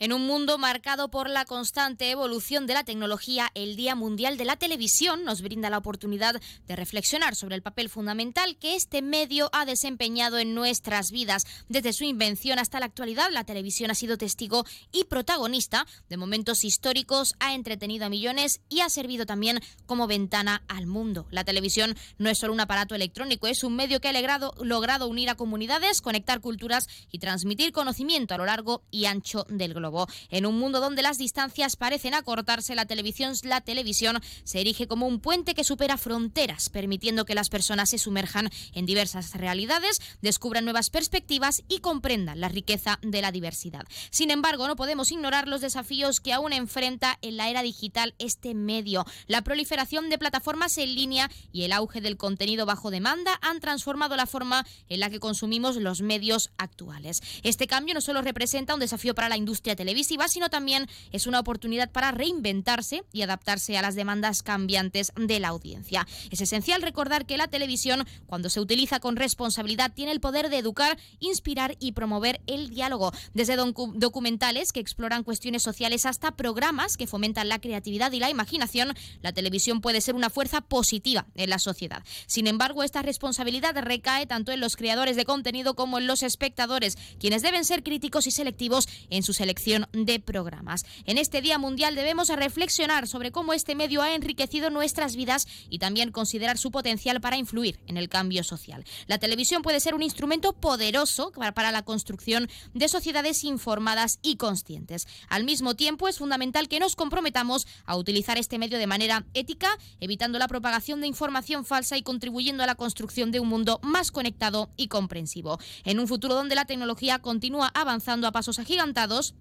En un mundo marcado por la constante evolución de la tecnología, el Día Mundial de la Televisión nos brinda la oportunidad de reflexionar sobre el papel fundamental que este medio ha desempeñado en nuestras vidas. Desde su invención hasta la actualidad, la televisión ha sido testigo y protagonista de momentos históricos, ha entretenido a millones y ha servido también como ventana al mundo. La televisión no es solo un aparato electrónico, es un medio que ha logrado, unir a comunidades, conectar culturas y transmitir conocimiento a lo largo y ancho del globo. En un mundo donde las distancias parecen acortarse, la televisión, la televisión se erige como un puente que supera fronteras, permitiendo que las personas se sumerjan en diversas realidades, descubran nuevas perspectivas y comprendan la riqueza de la diversidad. Sin embargo, no podemos ignorar los desafíos que aún enfrenta en la era digital este medio. La proliferación de plataformas en línea y el auge del contenido bajo demanda han transformado la forma en la que consumimos los medios actuales. Este cambio no solo representa un desafío para la industria televisiva, sino también es una oportunidad para reinventarse y adaptarse a las demandas cambiantes de la audiencia. Es esencial recordar que la televisión, cuando se utiliza con responsabilidad, tiene el poder de educar, inspirar y promover el diálogo, desde documentales que exploran cuestiones sociales hasta programas que fomentan la creatividad y la imaginación, la televisión puede ser una fuerza positiva en la sociedad. Sin embargo, esta responsabilidad recae tanto en los creadores de contenido como en los espectadores, quienes deben ser críticos y selectivos en su selección de programas. En este Día Mundial debemos reflexionar sobre cómo este medio ha enriquecido nuestras vidas y también considerar su potencial para influir en el cambio social. La televisión puede ser un instrumento poderoso para la construcción de sociedades informadas y conscientes. Al mismo tiempo, es fundamental que nos comprometamos a utilizar este medio de manera ética, evitando la propagación de información falsa y contribuyendo a la construcción de un mundo más conectado y comprensivo. En un futuro donde la tecnología continúa avanzando a pasos agigantados,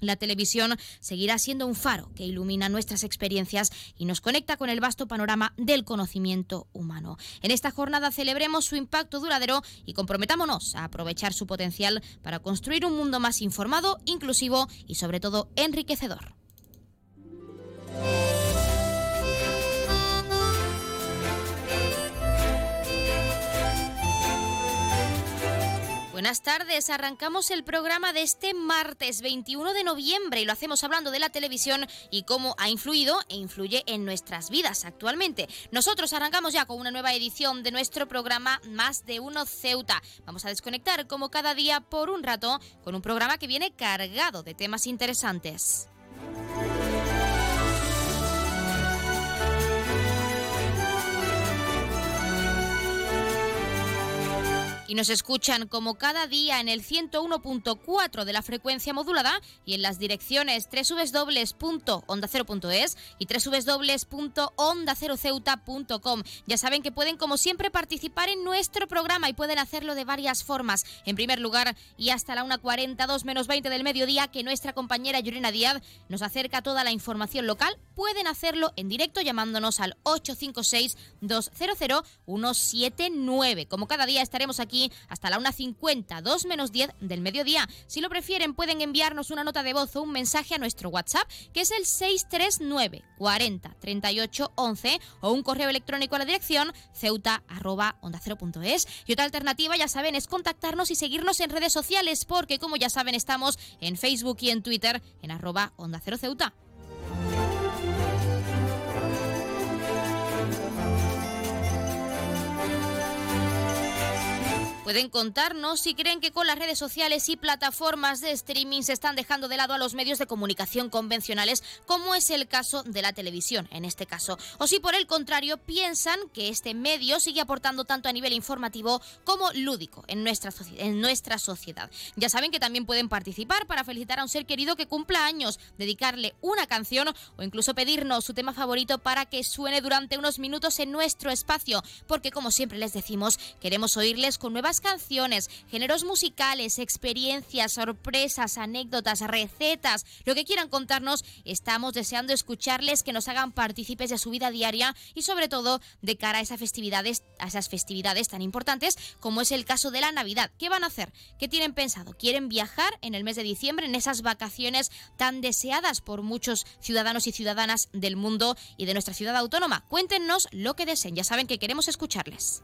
la televisión seguirá siendo un faro que ilumina nuestras experiencias y nos conecta con el vasto panorama del conocimiento humano. En esta jornada celebremos su impacto duradero y comprometámonos a aprovechar su potencial para construir un mundo más informado, inclusivo y sobre todo enriquecedor. Buenas tardes, arrancamos el programa de este martes 21 de noviembre y lo hacemos hablando de la televisión y cómo ha influido e influye en nuestras vidas actualmente. Nosotros arrancamos ya con una nueva edición de nuestro programa Más de Uno Ceuta. Vamos a desconectar como cada día por un rato con un programa que viene cargado de temas interesantes. Y nos escuchan como cada día en el 101.4 de la frecuencia modulada y en las direcciones www.ondacero.es y www.ondaceroceuta.com. Ya saben que pueden como siempre participar en nuestro programa y pueden hacerlo de varias formas. En primer lugar, y hasta la 1.42 menos 20 del mediodía que nuestra compañera Yurena Díaz nos acerca toda la información local, pueden hacerlo en directo llamándonos al 856 200 179. Como cada día estaremos aquí hasta la 1.50, 2 menos 10 del mediodía. Si lo prefieren, pueden enviarnos una nota de voz o un mensaje a nuestro WhatsApp, que es el 639 40 38 11, o un correo electrónico a la dirección ceuta Y otra alternativa, ya saben, es contactarnos y seguirnos en redes sociales, porque como ya saben, estamos en Facebook y en Twitter en arroba onda cero ceuta. Pueden contarnos si creen que con las redes sociales y plataformas de streaming se están dejando de lado a los medios de comunicación convencionales, como es el caso de la televisión en este caso. O si por el contrario piensan que este medio sigue aportando tanto a nivel informativo como lúdico en nuestra, en nuestra sociedad. Ya saben que también pueden participar para felicitar a un ser querido que cumpla años, dedicarle una canción o incluso pedirnos su tema favorito para que suene durante unos minutos en nuestro espacio, porque como siempre les decimos, queremos oírles con nuevas canciones, géneros musicales, experiencias, sorpresas, anécdotas, recetas, lo que quieran contarnos. Estamos deseando escucharles, que nos hagan partícipes de su vida diaria y sobre todo de cara a esas festividades, a esas festividades tan importantes como es el caso de la Navidad. ¿Qué van a hacer? ¿Qué tienen pensado? ¿Quieren viajar en el mes de diciembre en esas vacaciones tan deseadas por muchos ciudadanos y ciudadanas del mundo y de nuestra ciudad autónoma? Cuéntenos lo que deseen. Ya saben que queremos escucharles.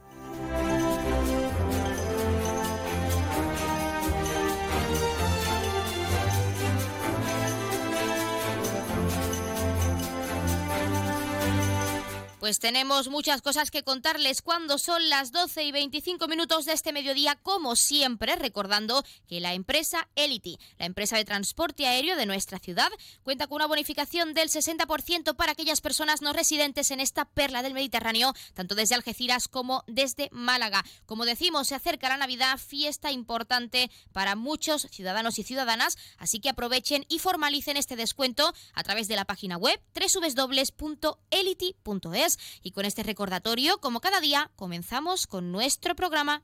Pues tenemos muchas cosas que contarles cuando son las 12 y 25 minutos de este mediodía, como siempre, recordando que la empresa Elity, la empresa de transporte aéreo de nuestra ciudad, cuenta con una bonificación del 60% para aquellas personas no residentes en esta perla del Mediterráneo, tanto desde Algeciras como desde Málaga. Como decimos, se acerca la Navidad, fiesta importante para muchos ciudadanos y ciudadanas, así que aprovechen y formalicen este descuento a través de la página web www.elity.es y con este recordatorio, como cada día, comenzamos con nuestro programa.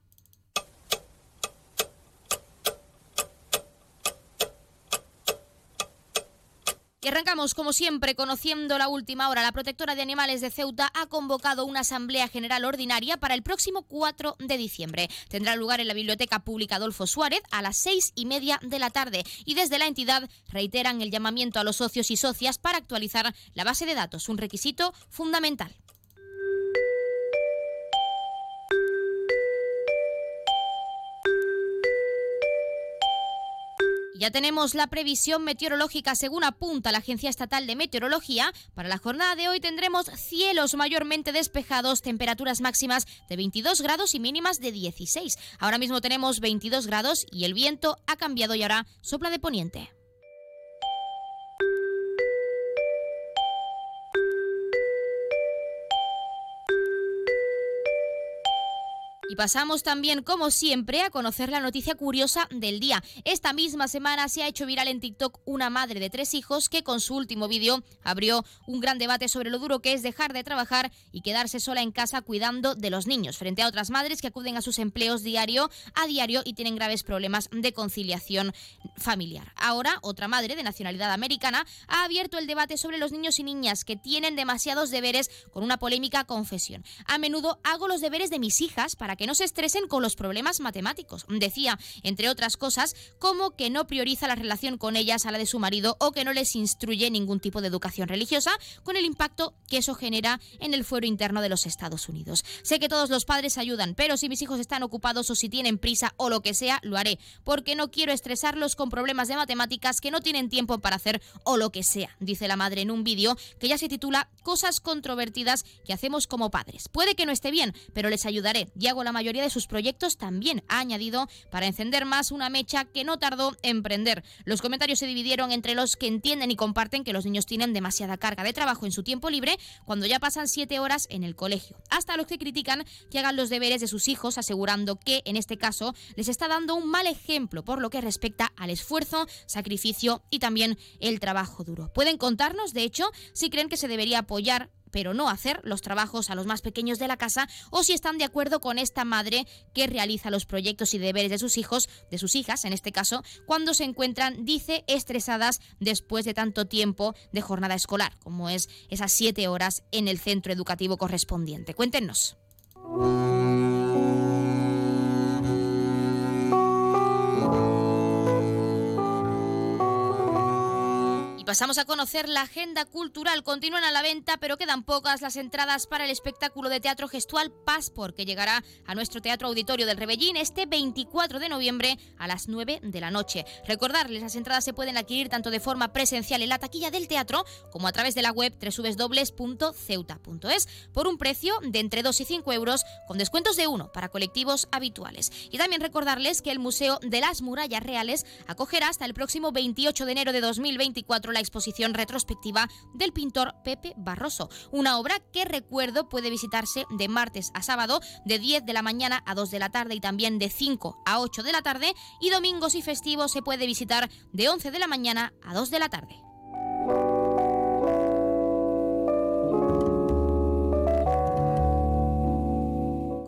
Y arrancamos, como siempre, conociendo la última hora. La protectora de animales de Ceuta ha convocado una asamblea general ordinaria para el próximo 4 de diciembre. Tendrá lugar en la Biblioteca Pública Adolfo Suárez a las seis y media de la tarde. Y desde la entidad reiteran el llamamiento a los socios y socias para actualizar la base de datos, un requisito fundamental. Ya tenemos la previsión meteorológica según apunta la Agencia Estatal de Meteorología. Para la jornada de hoy tendremos cielos mayormente despejados, temperaturas máximas de 22 grados y mínimas de 16. Ahora mismo tenemos 22 grados y el viento ha cambiado y ahora sopla de poniente. Y pasamos también, como siempre, a conocer la noticia curiosa del día. Esta misma semana se ha hecho viral en TikTok una madre de tres hijos que con su último vídeo abrió un gran debate sobre lo duro que es dejar de trabajar y quedarse sola en casa cuidando de los niños, frente a otras madres que acuden a sus empleos diario a diario y tienen graves problemas de conciliación familiar. Ahora, otra madre de nacionalidad americana ha abierto el debate sobre los niños y niñas que tienen demasiados deberes con una polémica confesión. A menudo hago los deberes de mis hijas para que que no se estresen con los problemas matemáticos. Decía, entre otras cosas, como que no prioriza la relación con ellas a la de su marido o que no les instruye ningún tipo de educación religiosa, con el impacto que eso genera en el fuero interno de los Estados Unidos. Sé que todos los padres ayudan, pero si mis hijos están ocupados o si tienen prisa o lo que sea, lo haré, porque no quiero estresarlos con problemas de matemáticas que no tienen tiempo para hacer o lo que sea, dice la madre en un vídeo que ya se titula Cosas controvertidas que hacemos como padres. Puede que no esté bien, pero les ayudaré y hago la mayoría de sus proyectos también ha añadido para encender más una mecha que no tardó en prender. Los comentarios se dividieron entre los que entienden y comparten que los niños tienen demasiada carga de trabajo en su tiempo libre cuando ya pasan siete horas en el colegio, hasta los que critican que hagan los deberes de sus hijos, asegurando que, en este caso, les está dando un mal ejemplo por lo que respecta al esfuerzo, sacrificio y también el trabajo duro. Pueden contarnos, de hecho, si creen que se debería apoyar pero no hacer los trabajos a los más pequeños de la casa o si están de acuerdo con esta madre que realiza los proyectos y deberes de sus hijos, de sus hijas en este caso, cuando se encuentran, dice, estresadas después de tanto tiempo de jornada escolar, como es esas siete horas en el centro educativo correspondiente. Cuéntenos. Pasamos a conocer la agenda cultural. Continúan a la venta, pero quedan pocas las entradas para el espectáculo de teatro gestual Passport, que llegará a nuestro Teatro Auditorio del Rebellín este 24 de noviembre a las 9 de la noche. Recordarles, las entradas se pueden adquirir tanto de forma presencial en la taquilla del teatro como a través de la web www.ceuta.es por un precio de entre 2 y 5 euros con descuentos de 1 para colectivos habituales. Y también recordarles que el Museo de las Murallas Reales acogerá hasta el próximo 28 de enero de 2024 la exposición retrospectiva del pintor Pepe Barroso, una obra que recuerdo puede visitarse de martes a sábado de 10 de la mañana a 2 de la tarde y también de 5 a 8 de la tarde y domingos y festivos se puede visitar de 11 de la mañana a 2 de la tarde.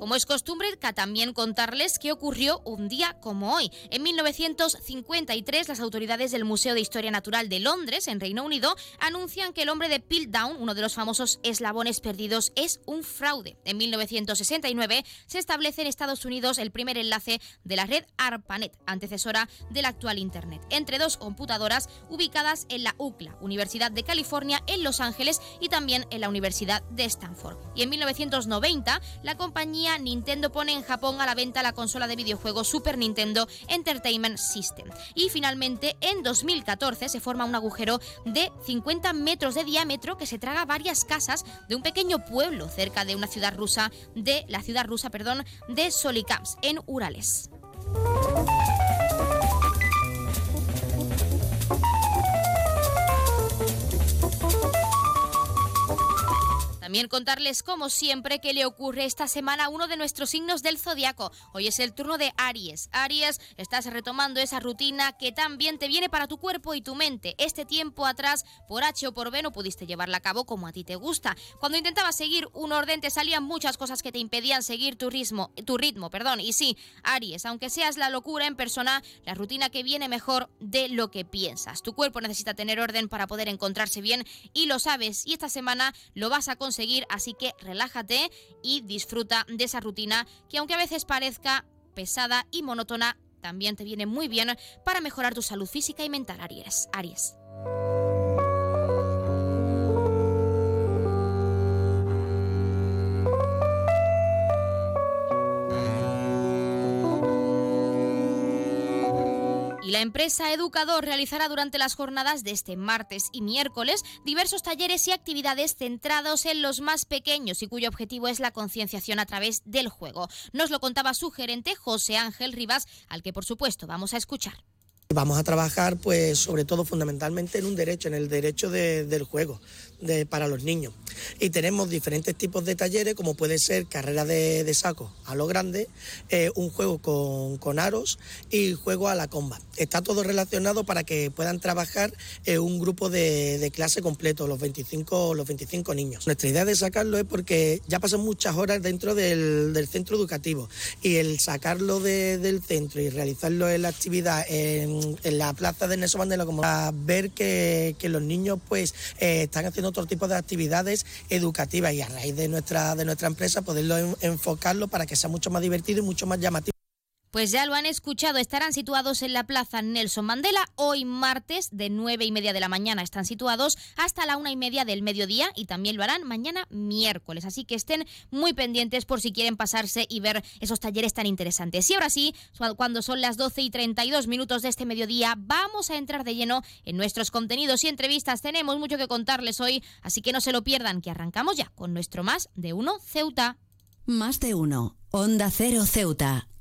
Como es costumbre, también contarles qué ocurrió un día como hoy. En 1953, las autoridades del Museo de Historia Natural de Londres, en Reino Unido, anuncian que el hombre de Piltdown, uno de los famosos eslabones perdidos, es un fraude. En 1969 se establece en Estados Unidos el primer enlace de la red ARPANET, antecesora del actual Internet, entre dos computadoras ubicadas en la UCLA, Universidad de California, en Los Ángeles y también en la Universidad de Stanford. Y en 1990, la compañía Nintendo pone en Japón a la venta la consola de videojuegos Super Nintendo Entertainment System. Y finalmente, en 2014 se forma un agujero de 50 metros de diámetro que se traga varias casas de un pequeño pueblo cerca de una ciudad rusa de la ciudad rusa, perdón, de Solikamsk en Urales. También contarles, como siempre, qué le ocurre esta semana a uno de nuestros signos del zodiaco. Hoy es el turno de Aries. Aries, estás retomando esa rutina que tan bien te viene para tu cuerpo y tu mente. Este tiempo atrás, por H o por B, no pudiste llevarla a cabo como a ti te gusta. Cuando intentabas seguir un orden, te salían muchas cosas que te impedían seguir tu ritmo, tu ritmo, perdón. Y sí, Aries, aunque seas la locura en persona, la rutina que viene mejor de lo que piensas. Tu cuerpo necesita tener orden para poder encontrarse bien y lo sabes. Y esta semana lo vas a conseguir así que relájate y disfruta de esa rutina que aunque a veces parezca pesada y monótona, también te viene muy bien para mejorar tu salud física y mental, Aries. Aries. La empresa Educador realizará durante las jornadas de este martes y miércoles diversos talleres y actividades centrados en los más pequeños y cuyo objetivo es la concienciación a través del juego. Nos lo contaba su gerente José Ángel Rivas, al que por supuesto vamos a escuchar. Vamos a trabajar, pues, sobre todo fundamentalmente en un derecho, en el derecho del juego de, para los niños. Y tenemos diferentes tipos de talleres, como puede ser carrera de, saco a lo grande, eh, un juego con, aros y juego a la comba. Está todo relacionado para que puedan trabajar en un grupo de, clase completo, los 25, los 25 niños. Nuestra idea de sacarlo es porque ya pasan muchas horas dentro del, centro educativo y el sacarlo del centro y realizarlo en la actividad la plaza de Nelson Mandela, como a ver que, los niños pues eh, están haciendo otro tipo de actividades educativas y a raíz de nuestra, de nuestra empresa poderlo enfocarlo para que sea mucho más divertido y mucho más llamativo. Pues ya lo han escuchado, estarán situados en la Plaza Nelson Mandela hoy martes de nueve y media de la mañana. Están situados hasta la una y media del mediodía y también lo harán mañana miércoles. Así que estén muy pendientes por si quieren pasarse y ver esos talleres tan interesantes. Y ahora sí, cuando son las 12 y 32 minutos de este mediodía, vamos a entrar de lleno en nuestros contenidos y entrevistas. Tenemos mucho que contarles hoy, así que no se lo pierdan, que arrancamos ya con nuestro Más de Uno Ceuta. Más de Uno, Onda Cero Ceuta.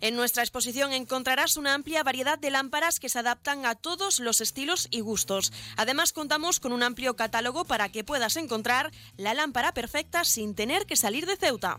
En nuestra exposición encontrarás una amplia variedad de lámparas que se adaptan a todos los estilos y gustos. Además contamos con un amplio catálogo para que puedas encontrar la lámpara perfecta sin tener que salir de Ceuta.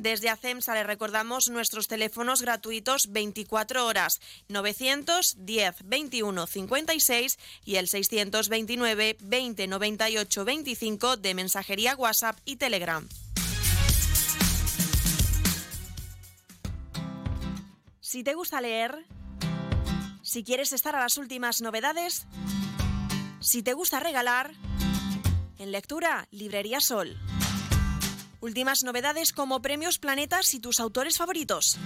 Desde ACEMSA le recordamos nuestros teléfonos gratuitos 24 horas 910 21 56 y el 629 20 98 25 de mensajería WhatsApp y Telegram. Si te gusta leer, si quieres estar a las últimas novedades, si te gusta regalar, en lectura, Librería Sol. Últimas novedades como premios planetas y tus autores favoritos.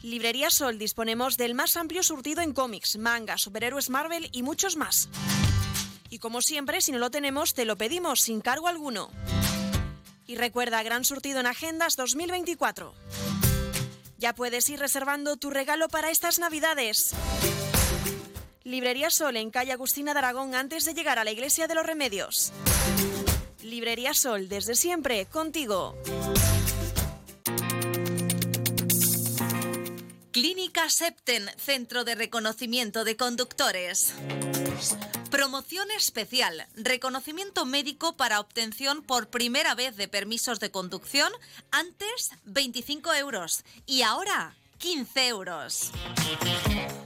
Librería Sol disponemos del más amplio surtido en cómics, manga, superhéroes Marvel y muchos más. Y como siempre, si no lo tenemos, te lo pedimos sin cargo alguno. Y recuerda, gran surtido en Agendas 2024. Ya puedes ir reservando tu regalo para estas Navidades. Librería Sol en calle Agustina de Aragón antes de llegar a la Iglesia de los Remedios. Librería Sol, desde siempre, contigo. Clínica Septen, Centro de Reconocimiento de Conductores. Promoción especial, reconocimiento médico para obtención por primera vez de permisos de conducción, antes 25 euros y ahora 15 euros.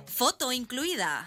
Foto incluida.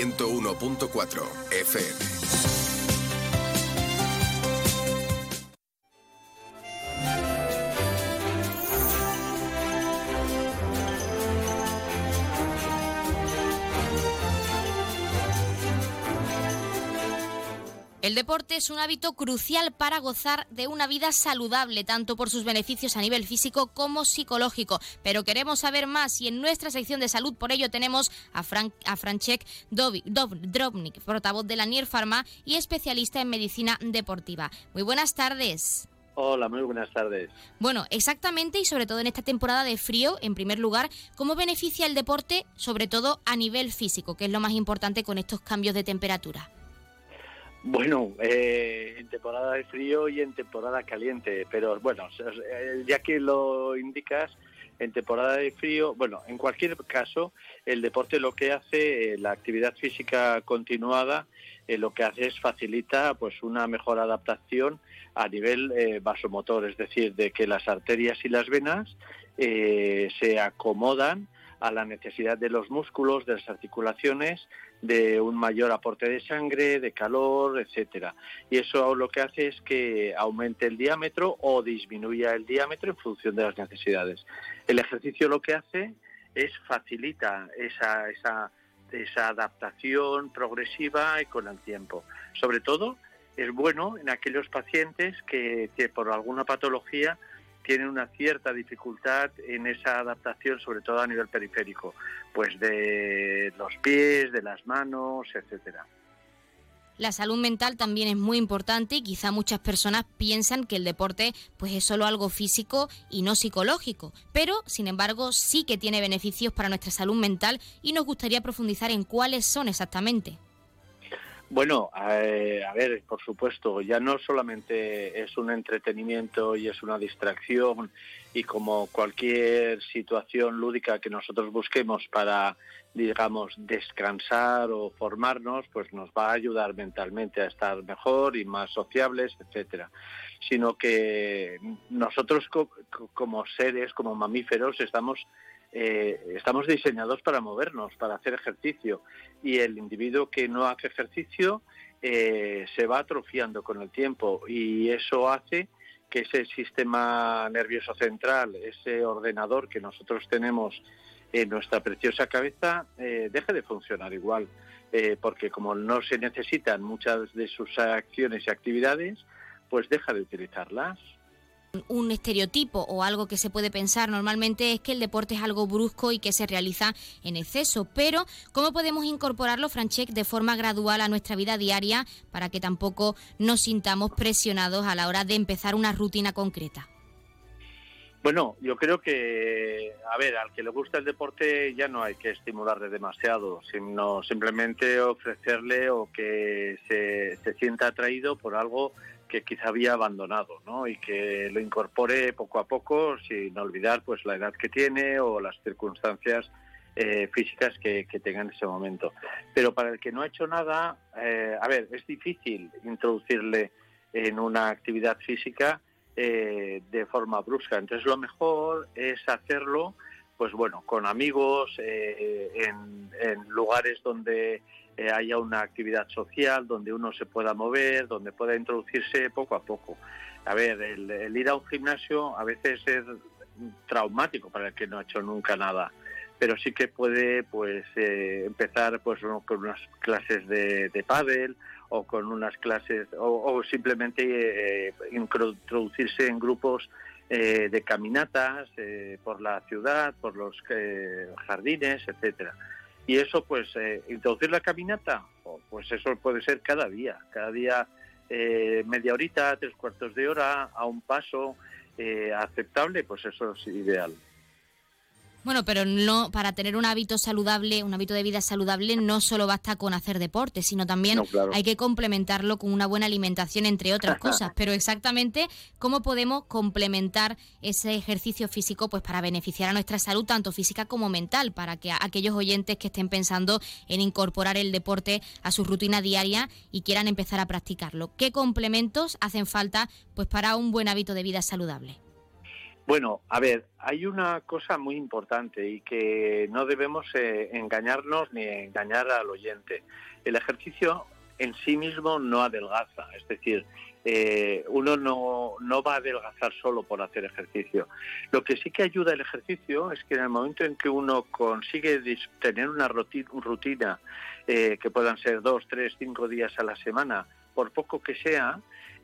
101.4 FM. El deporte es un hábito crucial para gozar de una vida saludable, tanto por sus beneficios a nivel físico como psicológico. Pero queremos saber más y en nuestra sección de salud por ello tenemos a, Frank, a Franchek Drobnik, portavoz de la NIR Pharma y especialista en medicina deportiva. Muy buenas tardes. Hola, muy buenas tardes. Bueno, exactamente y sobre todo en esta temporada de frío, en primer lugar, ¿cómo beneficia el deporte, sobre todo a nivel físico, que es lo más importante con estos cambios de temperatura? Bueno, eh, en temporada de frío y en temporada caliente, pero bueno, eh, ya que lo indicas, en temporada de frío, bueno, en cualquier caso, el deporte lo que hace, eh, la actividad física continuada, lo que hace es facilita pues una mejor adaptación a nivel vasomotor, es decir, de que las arterias y las venas se acomodan a la necesidad de los músculos, de las articulaciones, de un mayor aporte de sangre, de calor, etcétera. Y eso lo que hace es que aumente el diámetro o disminuya el diámetro en función de las necesidades. El ejercicio lo que hace es facilita esa, esa, esa adaptación progresiva y con el tiempo. Sobre todo es bueno en aquellos pacientes que, que por alguna patología tienen una cierta dificultad en esa adaptación, sobre todo a nivel periférico, pues de los pies, de las manos, etcétera. La salud mental también es muy importante y quizá muchas personas piensan que el deporte pues es solo algo físico y no psicológico, pero sin embargo sí que tiene beneficios para nuestra salud mental y nos gustaría profundizar en cuáles son exactamente. Bueno, eh, a ver, por supuesto, ya no solamente es un entretenimiento y es una distracción y como cualquier situación lúdica que nosotros busquemos para, digamos, descansar o formarnos, pues nos va a ayudar mentalmente a estar mejor y más sociables, etcétera. Sino que nosotros como seres, como mamíferos, estamos eh, estamos diseñados para movernos, para hacer ejercicio. Y el individuo que no hace ejercicio eh, se va atrofiando con el tiempo. Y eso hace que ese sistema nervioso central, ese ordenador que nosotros tenemos en nuestra preciosa cabeza, eh, deje de funcionar igual, porque como no se necesitan muchas de sus acciones y actividades, pues deja de utilizarlas. Un estereotipo o algo que se puede pensar normalmente es que el deporte es algo brusco y que se realiza en exceso, pero ¿cómo podemos incorporarlo, Franchek, de forma gradual a nuestra vida diaria para que tampoco nos sintamos presionados a la hora de empezar una rutina concreta? Bueno, yo creo que, a ver, al que le gusta el deporte ya no hay que estimularle demasiado, sino simplemente ofrecerle o que se, se sienta atraído por algo que quizá había abandonado, ¿no? Y que lo incorpore poco a poco, sin olvidar pues la edad que tiene o las circunstancias eh, físicas que, que, tenga en ese momento. Pero para el que no ha hecho nada, eh, a ver, es difícil introducirle en una actividad física eh, de forma brusca. Entonces lo mejor es hacerlo, pues bueno, con amigos, eh, en, lugares donde eh, haya una actividad social, donde uno se pueda mover, donde pueda introducirse poco a poco. A ver, el, ir a un gimnasio a veces es traumático para el que no ha hecho nunca nada pero sí que puede pues empezar pues con unas clases de, de pádel o con unas clases o, simplemente eh, introducirse en grupos eh, de caminatas eh, por la ciudad, por los jardines, etcétera. Y eso, pues, introducir la caminata, pues eso puede ser cada día, cada día media horita, tres cuartos de hora, a un paso aceptable, pues eso es ideal. Bueno, pero no para tener un hábito saludable, un hábito de vida saludable, no solo basta con hacer deporte, sino también hay que complementarlo con una buena alimentación, entre otras cosas. Pero exactamente cómo podemos complementar ese ejercicio físico, pues para beneficiar a nuestra salud, tanto física como mental, para que aquellos oyentes que estén pensando en incorporar el deporte a su rutina diaria y quieran empezar a practicarlo. ¿Qué complementos hacen falta, pues para un buen hábito de vida saludable? Bueno, a ver, hay una cosa muy importante y que no debemos eh, engañarnos ni engañar al oyente. El ejercicio en sí mismo no adelgaza, es decir, eh, uno no, no, va a adelgazar solo por hacer ejercicio. Lo que sí que ayuda el ejercicio es que en el momento en que uno consigue tener una rutina, eh, que puedan ser dos, tres, cinco días a la semana, por poco que sea,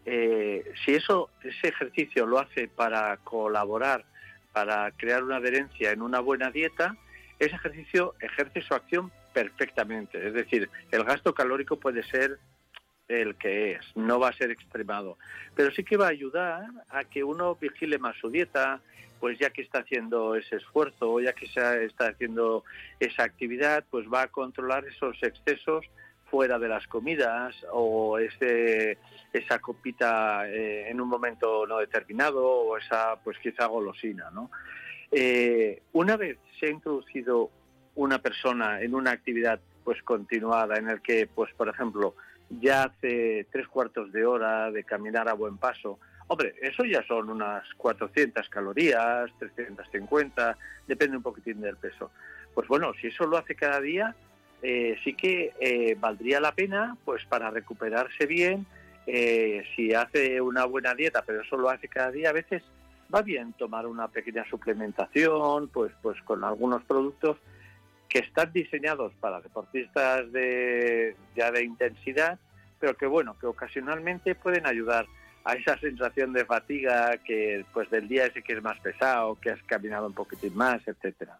eh, si eso, ese ejercicio lo hace para colaborar, para crear una adherencia en una buena dieta, ese ejercicio ejerce su acción perfectamente. Es decir, el gasto calórico puede ser el que es, no va a ser extremado, pero sí que va a ayudar a que uno vigile más su dieta, pues ya que está haciendo ese esfuerzo, ya que está haciendo esa actividad, pues va a controlar esos excesos fuera de las comidas o ese, esa copita eh, en un momento no determinado o esa pues quizá golosina, ¿no? Eh, una vez se ha introducido una persona en una actividad pues continuada en el que pues por ejemplo ya hace tres cuartos de hora de caminar a buen paso, hombre, eso ya son unas 400 calorías, 350, depende un poquitín del peso. Pues bueno, si eso lo hace cada día, eh, sí que eh, valdría la pena, pues para recuperarse bien, eh, si hace una buena dieta, pero eso lo hace cada día, a veces va bien tomar una pequeña suplementación, pues, pues con algunos productos que están diseñados para deportistas de, ya de intensidad, pero que bueno, que ocasionalmente pueden ayudar a esa sensación de fatiga que pues del día ese que es más pesado, que has caminado un poquitín más, etcétera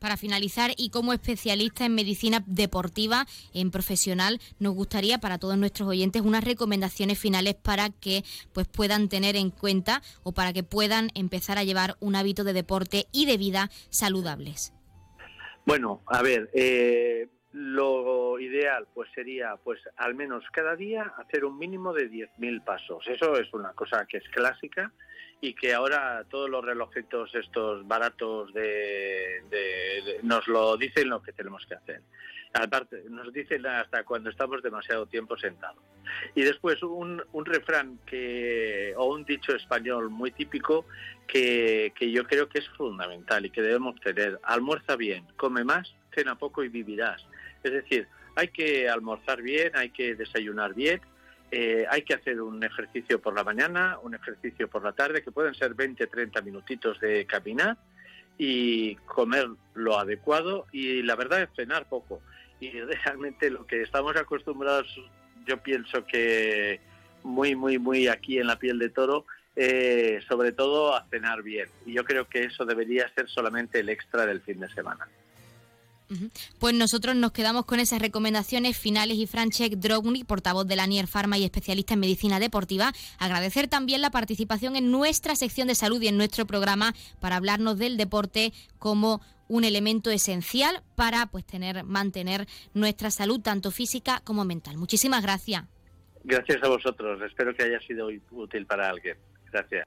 para finalizar y como especialista en medicina deportiva, en profesional, nos gustaría para todos nuestros oyentes unas recomendaciones finales para que pues puedan tener en cuenta o para que puedan empezar a llevar un hábito de deporte y de vida saludables. Bueno, a ver, eh, lo ideal pues sería pues al menos cada día hacer un mínimo de 10.000 pasos. Eso es una cosa que es clásica y que ahora todos los relojitos estos baratos de, nos lo dicen lo que tenemos que hacer. Aparte, nos dicen hasta cuando estamos demasiado tiempo sentados. Y después un, un refrán que, o un dicho español muy típico que yo creo que es fundamental y que debemos tener. Almuerza bien, come más, cena poco y vivirás. Es decir, hay que almorzar bien, hay que desayunar bien eh, hay que hacer un ejercicio por la mañana, un ejercicio por la tarde, que pueden ser 20, 30 minutitos de caminar y comer lo adecuado y la verdad es cenar poco. Y realmente lo que estamos acostumbrados, yo pienso que muy, muy, muy aquí en la piel de toro, eh, sobre todo a cenar bien. Y yo creo que eso debería ser solamente el extra del fin de semana. Pues nosotros nos quedamos con esas recomendaciones finales y Franchek Drogni, portavoz de la Nier Pharma y especialista en medicina deportiva, agradecer también la participación en nuestra sección de salud y en nuestro programa para hablarnos del deporte como un elemento esencial para pues tener mantener nuestra salud tanto física como mental. Muchísimas gracias. Gracias a vosotros. Espero que haya sido útil para alguien. Gracias.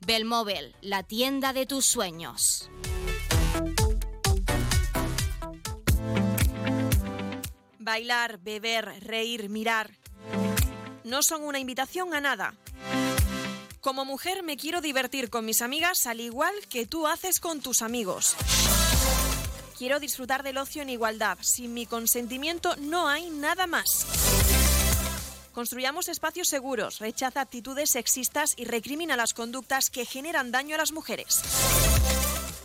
Belmóvil, la tienda de tus sueños. Bailar, beber, reír, mirar. No son una invitación a nada. Como mujer me quiero divertir con mis amigas al igual que tú haces con tus amigos. Quiero disfrutar del ocio en igualdad. Sin mi consentimiento no hay nada más. Construyamos espacios seguros, rechaza actitudes sexistas y recrimina las conductas que generan daño a las mujeres.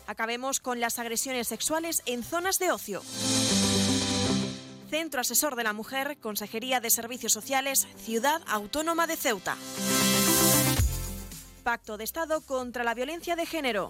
Acabemos con las agresiones sexuales en zonas de ocio. Centro Asesor de la Mujer, Consejería de Servicios Sociales, Ciudad Autónoma de Ceuta. Pacto de Estado contra la Violencia de Género.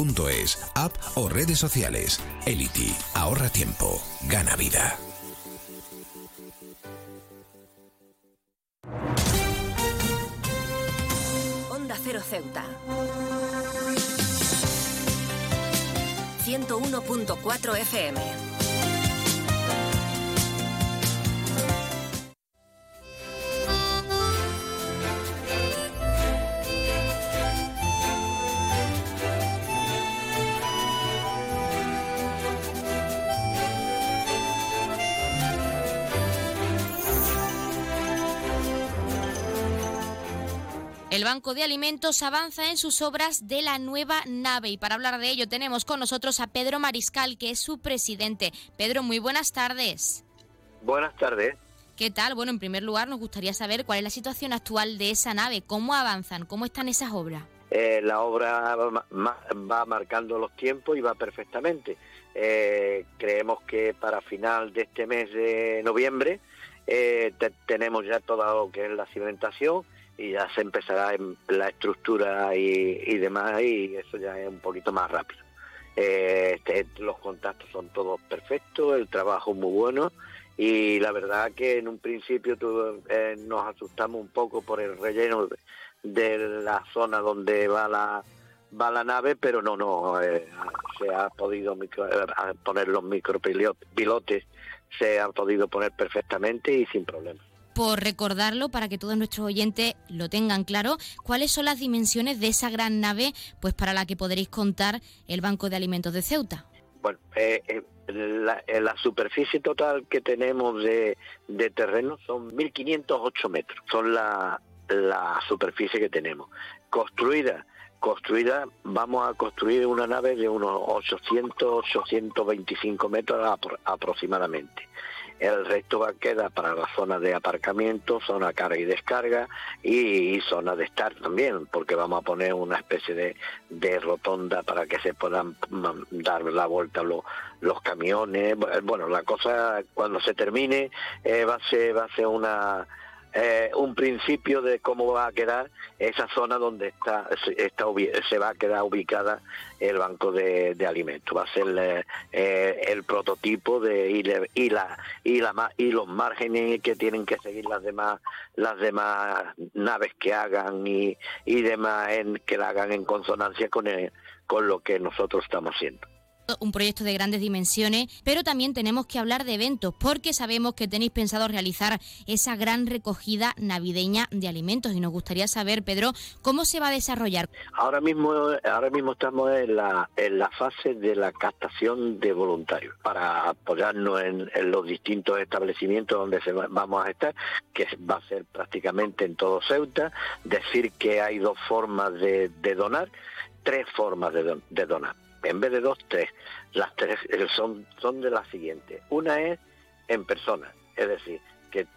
es, app o redes sociales. Elity, ahorra tiempo, gana vida. Onda Cero Ceuta. 101.4 FM. El Banco de Alimentos avanza en sus obras de la nueva nave y para hablar de ello tenemos con nosotros a Pedro Mariscal, que es su presidente. Pedro, muy buenas tardes. Buenas tardes. ¿Qué tal? Bueno, en primer lugar nos gustaría saber cuál es la situación actual de esa nave, cómo avanzan, cómo están esas obras. eh, la obra va, marcando los tiempos y va perfectamente. Eh, creemos que para final de este mes de noviembre eh, tenemos ya todo lo que es la cimentación y ya se empezará en la estructura y, demás y eso ya es un poquito más rápido. Este, los contactos son todos perfectos, el trabajo muy bueno y la verdad que en un principio nos asustamos un poco por el relleno de la zona donde va la va la nave, pero no, no, eh, se ha podido eh, poner los micropilotes, se ha podido poner perfectamente y sin problema. Por recordarlo, para que todos nuestros oyentes lo tengan claro, ¿cuáles son las dimensiones de esa gran nave pues para la que podréis contar el Banco de Alimentos de Ceuta? Bueno, eh, la, la, superficie total que tenemos de, de terreno son 1.508 metros. Son la, la superficie que tenemos. Construida, construida, vamos a construir una nave de unos 800, 825 metros aproximadamente. El resto va a quedar para la zona de aparcamiento, zona carga y descarga y, zona de estar también, porque vamos a poner una especie de, de rotonda para que se puedan dar la vuelta los, los camiones. Bueno, la cosa cuando se termine eh, va, a ser, va a ser una eh, un principio de cómo va a quedar esa zona donde está, está se va a quedar ubicada el banco de, alimentos. Va a ser eh, eh, el prototipo de y, y, la y la y los márgenes que tienen que seguir las demás las demás naves que hagan y, demás en, que la hagan en consonancia con con lo que nosotros estamos haciendo un proyecto de grandes dimensiones, pero también tenemos que hablar de eventos, porque sabemos que tenéis pensado realizar esa gran recogida navideña de alimentos y nos gustaría saber, Pedro, cómo se va a desarrollar. Ahora mismo, ahora mismo estamos en la, fase de la captación de voluntarios para apoyarnos en, los distintos establecimientos donde se vamos a estar, que va a ser prácticamente en todo Ceuta, decir que hay dos formas de, donar, tres formas de donar en vez de dos, tres. Las tres eh, son, son de las siguientes. Una es en persona, es decir, que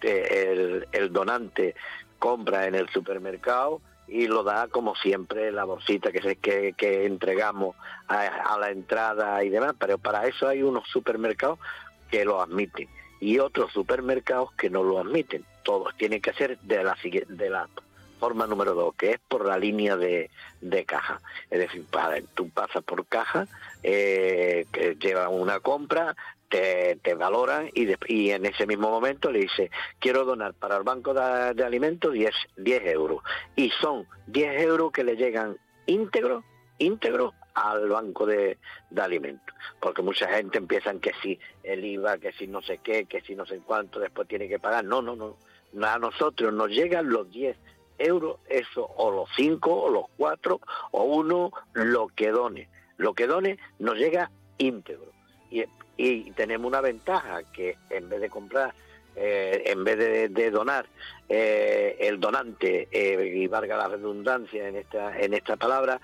el, donante compra en el supermercado y lo da como siempre la bolsita que, que, entregamos a, la entrada y demás, pero para eso hay unos supermercados que lo admiten y otros supermercados que no lo admiten. Todos tienen que ser de la, de la forma número dos, que es por la línea de, caja. Es decir, para, tú pasas por caja, eh, que una compra, te, valoran y, y, en ese mismo momento le dice, quiero donar para el banco de, alimentos 10, 10 euros. Y son 10 euros que le llegan íntegros, íntegros al banco de, de, alimentos. Porque mucha gente empieza que si el IVA, que si no sé qué, que si no sé cuánto, después tiene que pagar. No, no, no. A nosotros nos llegan los 10 euros, eso, o los cinco, o los cuatro, o uno, lo que done. Lo que done nos llega íntegro. Y, y tenemos una ventaja, que en vez de comprar, eh, en vez de, donar, eh, el donante, eh, y valga la redundancia en esta, en esta palabra,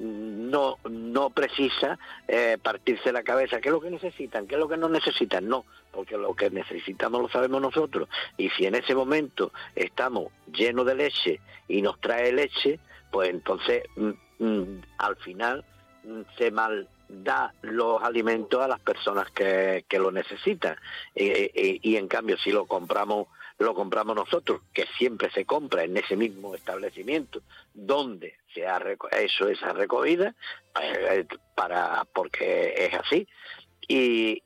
no, no precisa eh, partirse la cabeza. ¿Qué es lo que necesitan? ¿Qué es lo que no necesitan? No, porque lo que necesitamos lo sabemos nosotros. Y si en ese momento estamos llenos de leche y nos trae leche, pues entonces mm, mm, al final mm, se mal da los alimentos a las personas que, que lo necesitan. y en cambio, si lo compramos lo compramos nosotros, que siempre se compra en ese mismo establecimiento donde se ha hecho esa recogida, eh, para porque es así. Y,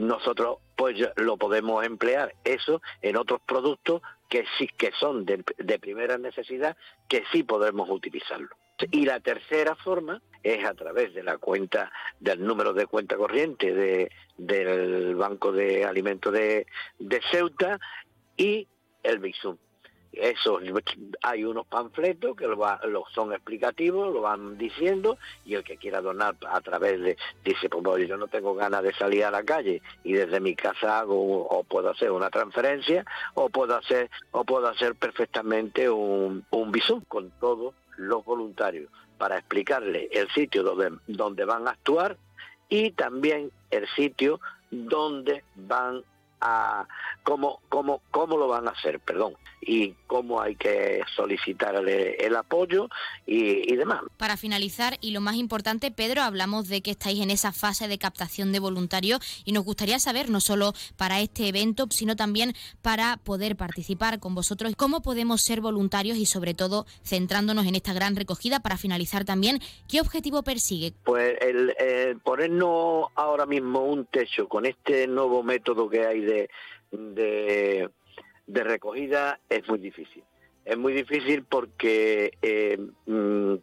nosotros pues lo podemos emplear eso en otros productos que sí que son de, primera necesidad, que sí podemos utilizarlo. Y la tercera forma es a través de la cuenta, del número de cuenta corriente de, del Banco de Alimentos de, de Ceuta y el Bizum. Eso, hay unos panfletos que lo, son explicativos, lo van diciendo, y el que quiera donar a través de, dice, pues yo no tengo ganas de salir a la calle y desde mi casa hago o puedo hacer una transferencia o puedo hacer o puedo hacer perfectamente un, un Bizum con todos los voluntarios para explicarle el sitio donde, donde van a actuar y también el sitio donde van a cómo, cómo, cómo lo van a hacer, perdón. Y cómo hay que solicitarle el apoyo y, y demás. Para finalizar, y lo más importante, Pedro, hablamos de que estáis en esa fase de captación de voluntarios y nos gustaría saber, no solo para este evento, sino también para poder participar con vosotros, cómo podemos ser voluntarios y sobre todo centrándonos en esta gran recogida para finalizar también, ¿qué objetivo persigue? Pues el, ponernos ahora mismo un techo con este nuevo método que hay de, de, recogida es muy difícil. Es muy difícil porque eh, mm,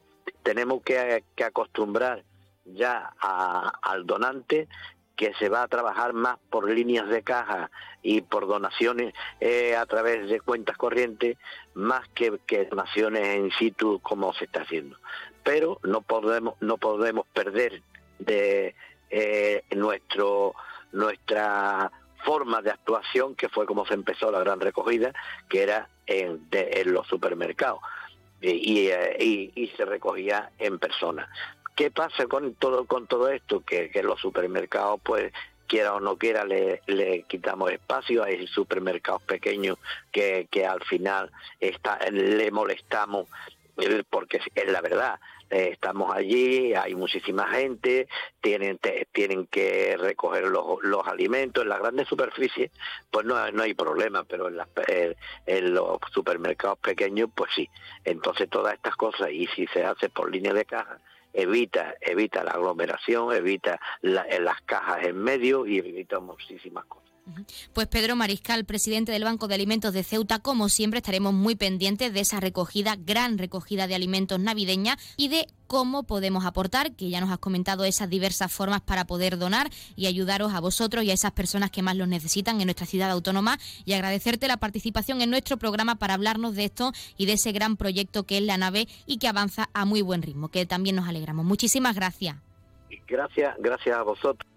tenemos que, acostumbrar ya al donante que se va a trabajar más por líneas de caja y por donaciones eh, a través de cuentas corrientes más que, donaciones en situ como se está haciendo. Pero no podemos no podemos perder de eh, nuestro nuestra forma de actuación que fue como se empezó la gran recogida que era en, los supermercados y, eh, y, y, se recogía en persona. ¿Qué pasa con todo con todo esto? Que, que los supermercados, pues, quiera o no quiera, le, le quitamos espacio. Hay supermercados pequeños que, que al final está, le molestamos eh, porque es la verdad. Eh, estamos allí, hay muchísima gente, tienen tienen que recoger los, los alimentos. En las grandes superficies, pues no, no hay problema, pero en, las, en los supermercados pequeños, pues sí. Entonces todas estas cosas, y si se hace por línea de caja, evita, evita la aglomeración, evita las cajas en medio y evita muchísimas cosas. Pues Pedro Mariscal, presidente del Banco de Alimentos de Ceuta, como siempre estaremos muy pendientes de esa recogida, gran recogida de alimentos navideña y de cómo podemos aportar, que ya nos has comentado esas diversas formas para poder donar y ayudaros a vosotros y a esas personas que más los necesitan en nuestra ciudad autónoma y agradecerte la participación en nuestro programa para hablarnos de esto y de ese gran proyecto que es la nave y que avanza a muy buen ritmo, que también nos alegramos. Muchísimas gracias. Gracias, gracias a vosotros.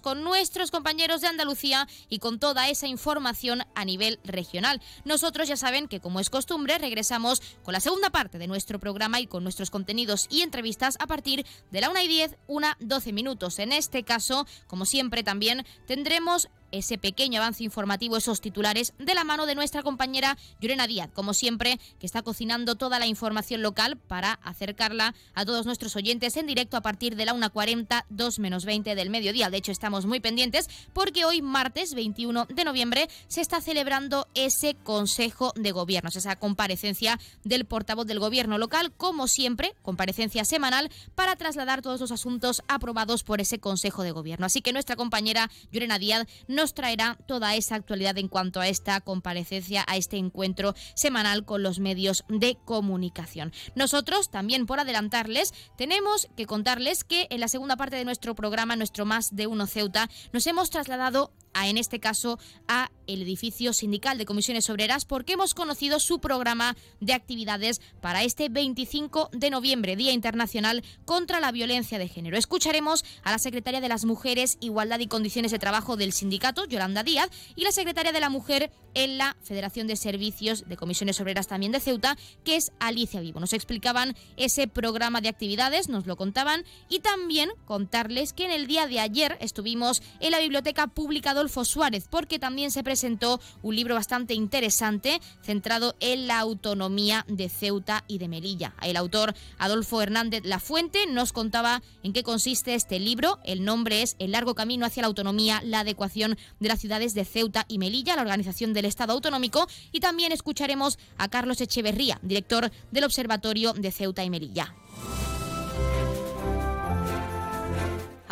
con nuestros compañeros de Andalucía y con toda esa información a nivel regional. Nosotros ya saben que, como es costumbre, regresamos con la segunda parte de nuestro programa y con nuestros contenidos y entrevistas a partir de la 1 y 10, 1, 12 minutos. En este caso, como siempre, también tendremos ese pequeño avance informativo, esos titulares, de la mano de nuestra compañera Llorena Díaz, como siempre, que está cocinando toda la información local para acercarla a todos nuestros oyentes en directo a partir de la 1.40, 2 menos 20 del mediodía. De hecho, estamos muy pendientes porque hoy, martes 21 de noviembre, se está celebrando ese Consejo de Gobiernos, esa comparecencia del portavoz del Gobierno local, como siempre, comparecencia semanal para trasladar todos los asuntos aprobados por ese Consejo de Gobierno. Así que nuestra compañera Llorena Díaz nos traerá toda esa actualidad en cuanto a esta comparecencia, a este encuentro semanal con los medios de comunicación. Nosotros también por adelantarles tenemos que contarles que en la segunda parte de nuestro programa, nuestro Más de Uno Ceuta, nos hemos trasladado a, en este caso, a el edificio sindical de comisiones obreras porque hemos conocido su programa de actividades para este 25 de noviembre, Día Internacional contra la Violencia de Género. Escucharemos a la secretaria de las Mujeres, Igualdad y Condiciones de Trabajo del sindicato, Yolanda Díaz, y la secretaria de la Mujer en la Federación de Servicios de Comisiones Obreras también de Ceuta, que es Alicia Vivo. Nos explicaban ese programa de actividades, nos lo contaban, y también contarles que en el día de ayer estuvimos en la Biblioteca Pública Adolfo Suárez, porque también se presentó un libro bastante interesante centrado en la autonomía de Ceuta y de Melilla. El autor Adolfo Hernández Lafuente nos contaba en qué consiste este libro. El nombre es El largo camino hacia la autonomía, la adecuación de las ciudades de Ceuta y Melilla, la organización del Estado autonómico. Y también escucharemos a Carlos Echeverría, director del Observatorio de Ceuta y Melilla.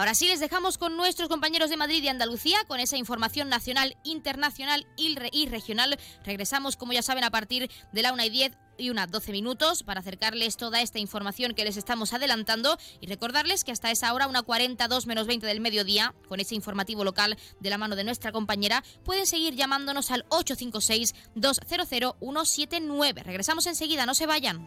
Ahora sí, les dejamos con nuestros compañeros de Madrid y Andalucía con esa información nacional, internacional y, regional. Regresamos, como ya saben, a partir de la 1 y 10 y unas 12 minutos para acercarles toda esta información que les estamos adelantando y recordarles que hasta esa hora, una 42 menos 20 del mediodía, con ese informativo local de la mano de nuestra compañera, pueden seguir llamándonos al 856-200-179. Regresamos enseguida, no se vayan.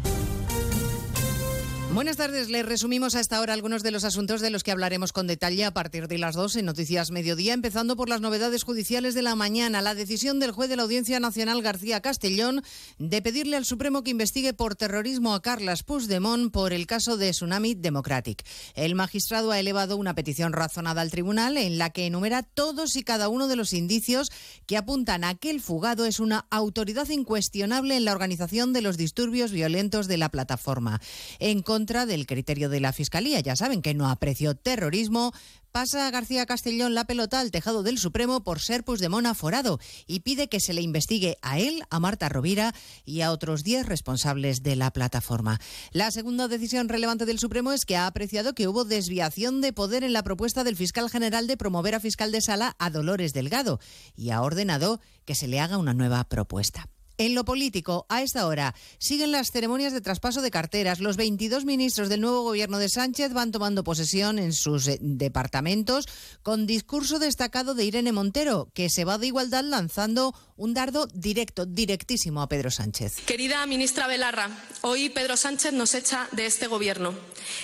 Buenas tardes. Les resumimos a esta hora algunos de los asuntos de los que hablaremos con detalle a partir de las 2 en Noticias Mediodía, empezando por las novedades judiciales de la mañana. La decisión del juez de la Audiencia Nacional García Castellón de pedirle al Supremo que investigue por terrorismo a Carlas Puigdemont por el caso de Tsunami Democratic. El magistrado ha elevado una petición razonada al tribunal en la que enumera todos y cada uno de los indicios que apuntan a que el fugado es una autoridad incuestionable en la organización de los disturbios violentos de la plataforma. En contra del criterio de la Fiscalía. Ya saben que no apreció terrorismo. Pasa García Castellón la pelota al tejado del Supremo por ser Puigdemont aforado y pide que se le investigue a él, a Marta Rovira y a otros 10 responsables de la plataforma. La segunda decisión relevante del Supremo es que ha apreciado que hubo desviación de poder en la propuesta del fiscal general de promover a fiscal de sala a Dolores Delgado y ha ordenado que se le haga una nueva propuesta. En lo político, a esta hora, siguen las ceremonias de traspaso de carteras. Los 22 ministros del nuevo gobierno de Sánchez van tomando posesión en sus eh, departamentos con discurso destacado de Irene Montero, que se va de igualdad lanzando un dardo directo, directísimo a Pedro Sánchez. Querida ministra Belarra, hoy Pedro Sánchez nos echa de este gobierno.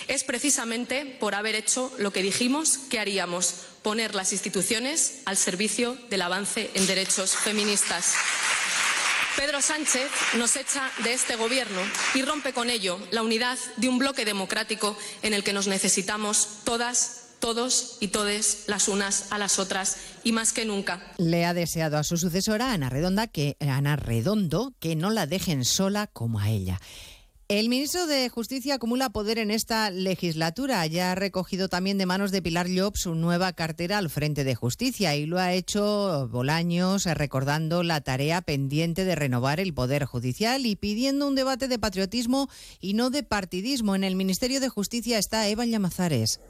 Es precisamente por haber hecho lo que dijimos que haríamos, poner las instituciones al servicio del avance en derechos feministas. Pedro Sánchez nos echa de este gobierno y rompe con ello la unidad de un bloque democrático en el que nos necesitamos todas todos y todes las unas a las otras y más que nunca. Le ha deseado a su sucesora Ana Redonda que Ana Redondo que no la dejen sola como a ella. El ministro de Justicia acumula poder en esta legislatura. Ya ha recogido también de manos de Pilar Llop su nueva cartera al frente de Justicia y lo ha hecho Bolaños recordando la tarea pendiente de renovar el poder judicial y pidiendo un debate de patriotismo y no de partidismo. En el Ministerio de Justicia está Eva Llamazares.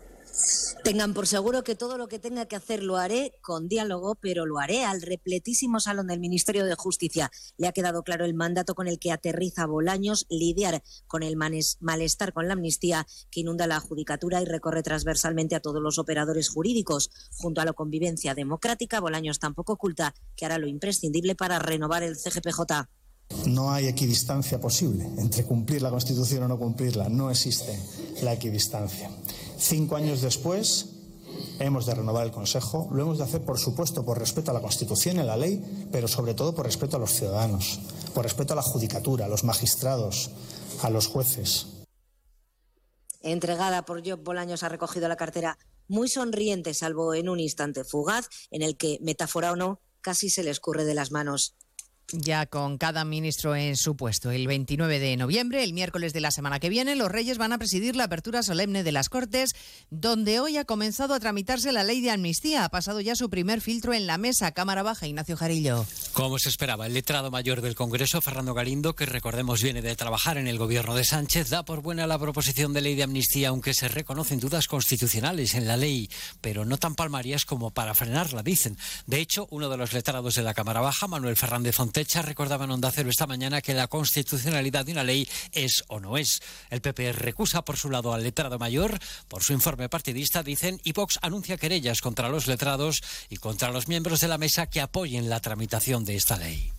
Tengan por seguro que todo lo que tenga que hacer lo haré con diálogo, pero lo haré al repletísimo salón del Ministerio de Justicia. Le ha quedado claro el mandato con el que aterriza Bolaños, lidiar con el malestar con la amnistía que inunda la judicatura y recorre transversalmente a todos los operadores jurídicos. Junto a la convivencia democrática, Bolaños tampoco oculta que hará lo imprescindible para renovar el CGPJ. No hay equidistancia posible entre cumplir la Constitución o no cumplirla. No existe la equidistancia. Cinco años después, hemos de renovar el Consejo. Lo hemos de hacer, por supuesto, por respeto a la Constitución y a la ley, pero sobre todo por respeto a los ciudadanos, por respeto a la judicatura, a los magistrados, a los jueces. Entregada por Job Bolaños ha recogido la cartera muy sonriente, salvo en un instante fugaz, en el que, metáfora o no, casi se le escurre de las manos ya con cada ministro en su puesto. El 29 de noviembre, el miércoles de la semana que viene, los Reyes van a presidir la apertura solemne de las Cortes, donde hoy ha comenzado a tramitarse la ley de amnistía. Ha pasado ya su primer filtro en la mesa. Cámara Baja, Ignacio Jarillo. Como se esperaba, el letrado mayor del Congreso, Fernando Galindo, que recordemos viene de trabajar en el gobierno de Sánchez, da por buena la proposición de ley de amnistía, aunque se reconocen dudas constitucionales en la ley, pero no tan palmarias como para frenarla, dicen. De hecho, uno de los letrados de la Cámara Baja, Manuel Fernández Fonte, Techa recordaba en Onda Cero esta mañana que la constitucionalidad de una ley es o no es. El PP recusa por su lado al letrado mayor. Por su informe partidista, dicen, y Vox anuncia querellas contra los letrados y contra los miembros de la mesa que apoyen la tramitación de esta ley.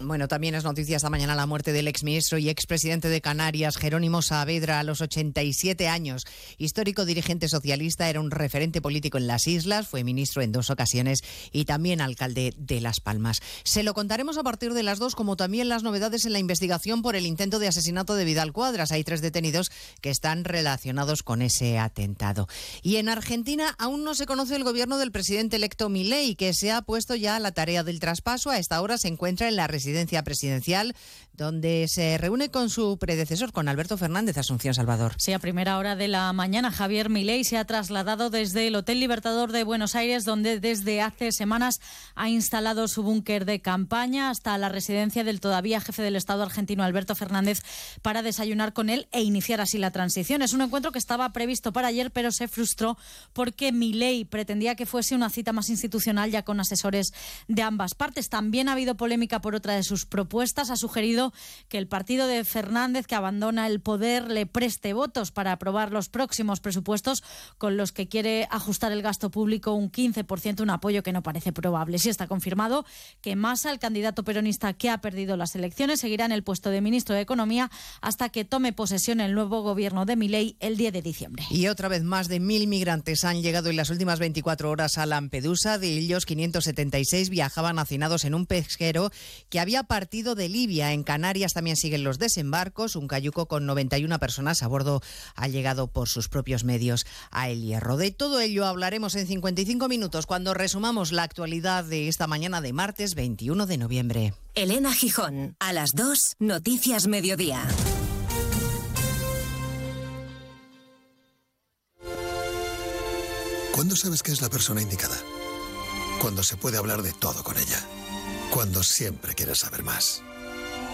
Bueno, también es noticia esta mañana la muerte del exministro y expresidente de Canarias, Jerónimo Saavedra, a los 87 años. Histórico dirigente socialista, era un referente político en las islas, fue ministro en dos ocasiones y también alcalde de Las Palmas. Se lo contaremos a partir de las dos, como también las novedades en la investigación por el intento de asesinato de Vidal Cuadras. Hay tres detenidos que están relacionados con ese atentado. Y en Argentina aún no se conoce el gobierno del presidente electo Milei, que se ha puesto ya a la tarea del traspaso. A esta hora se encuentra en la residencia residencia presidencial, donde se reúne con su predecesor, con Alberto Fernández Asunción Salvador. Sí, a primera hora de la mañana, Javier Milei se ha trasladado desde el Hotel Libertador de Buenos Aires, donde desde hace semanas ha instalado su búnker de campaña, hasta la residencia del todavía jefe del Estado argentino, Alberto Fernández, para desayunar con él e iniciar así la transición. Es un encuentro que estaba previsto para ayer, pero se frustró porque Milei pretendía que fuese una cita más institucional ya con asesores de ambas partes. También ha habido polémica por otra de sus propuestas. Ha sugerido que el partido de Fernández, que abandona el poder, le preste votos para aprobar los próximos presupuestos con los que quiere ajustar el gasto público un 15%, un apoyo que no parece probable. Sí está confirmado que Massa, el candidato peronista que ha perdido las elecciones, seguirá en el puesto de ministro de Economía hasta que tome posesión el nuevo gobierno de Milei el 10 de diciembre. Y otra vez más de mil migrantes han llegado en las últimas 24 horas a Lampedusa. De ellos, 576 viajaban hacinados en un pesquero que había partido de Libia. En Canarias también siguen los desembarcos. Un cayuco con 91 personas a bordo ha llegado por sus propios medios a El Hierro. De todo ello hablaremos en 55 minutos cuando resumamos la actualidad de esta mañana de martes 21 de noviembre. Elena Gijón, a las 2, Noticias Mediodía. ¿Cuándo sabes que es la persona indicada? Cuando se puede hablar de todo con ella. Cuando siempre quieres saber más.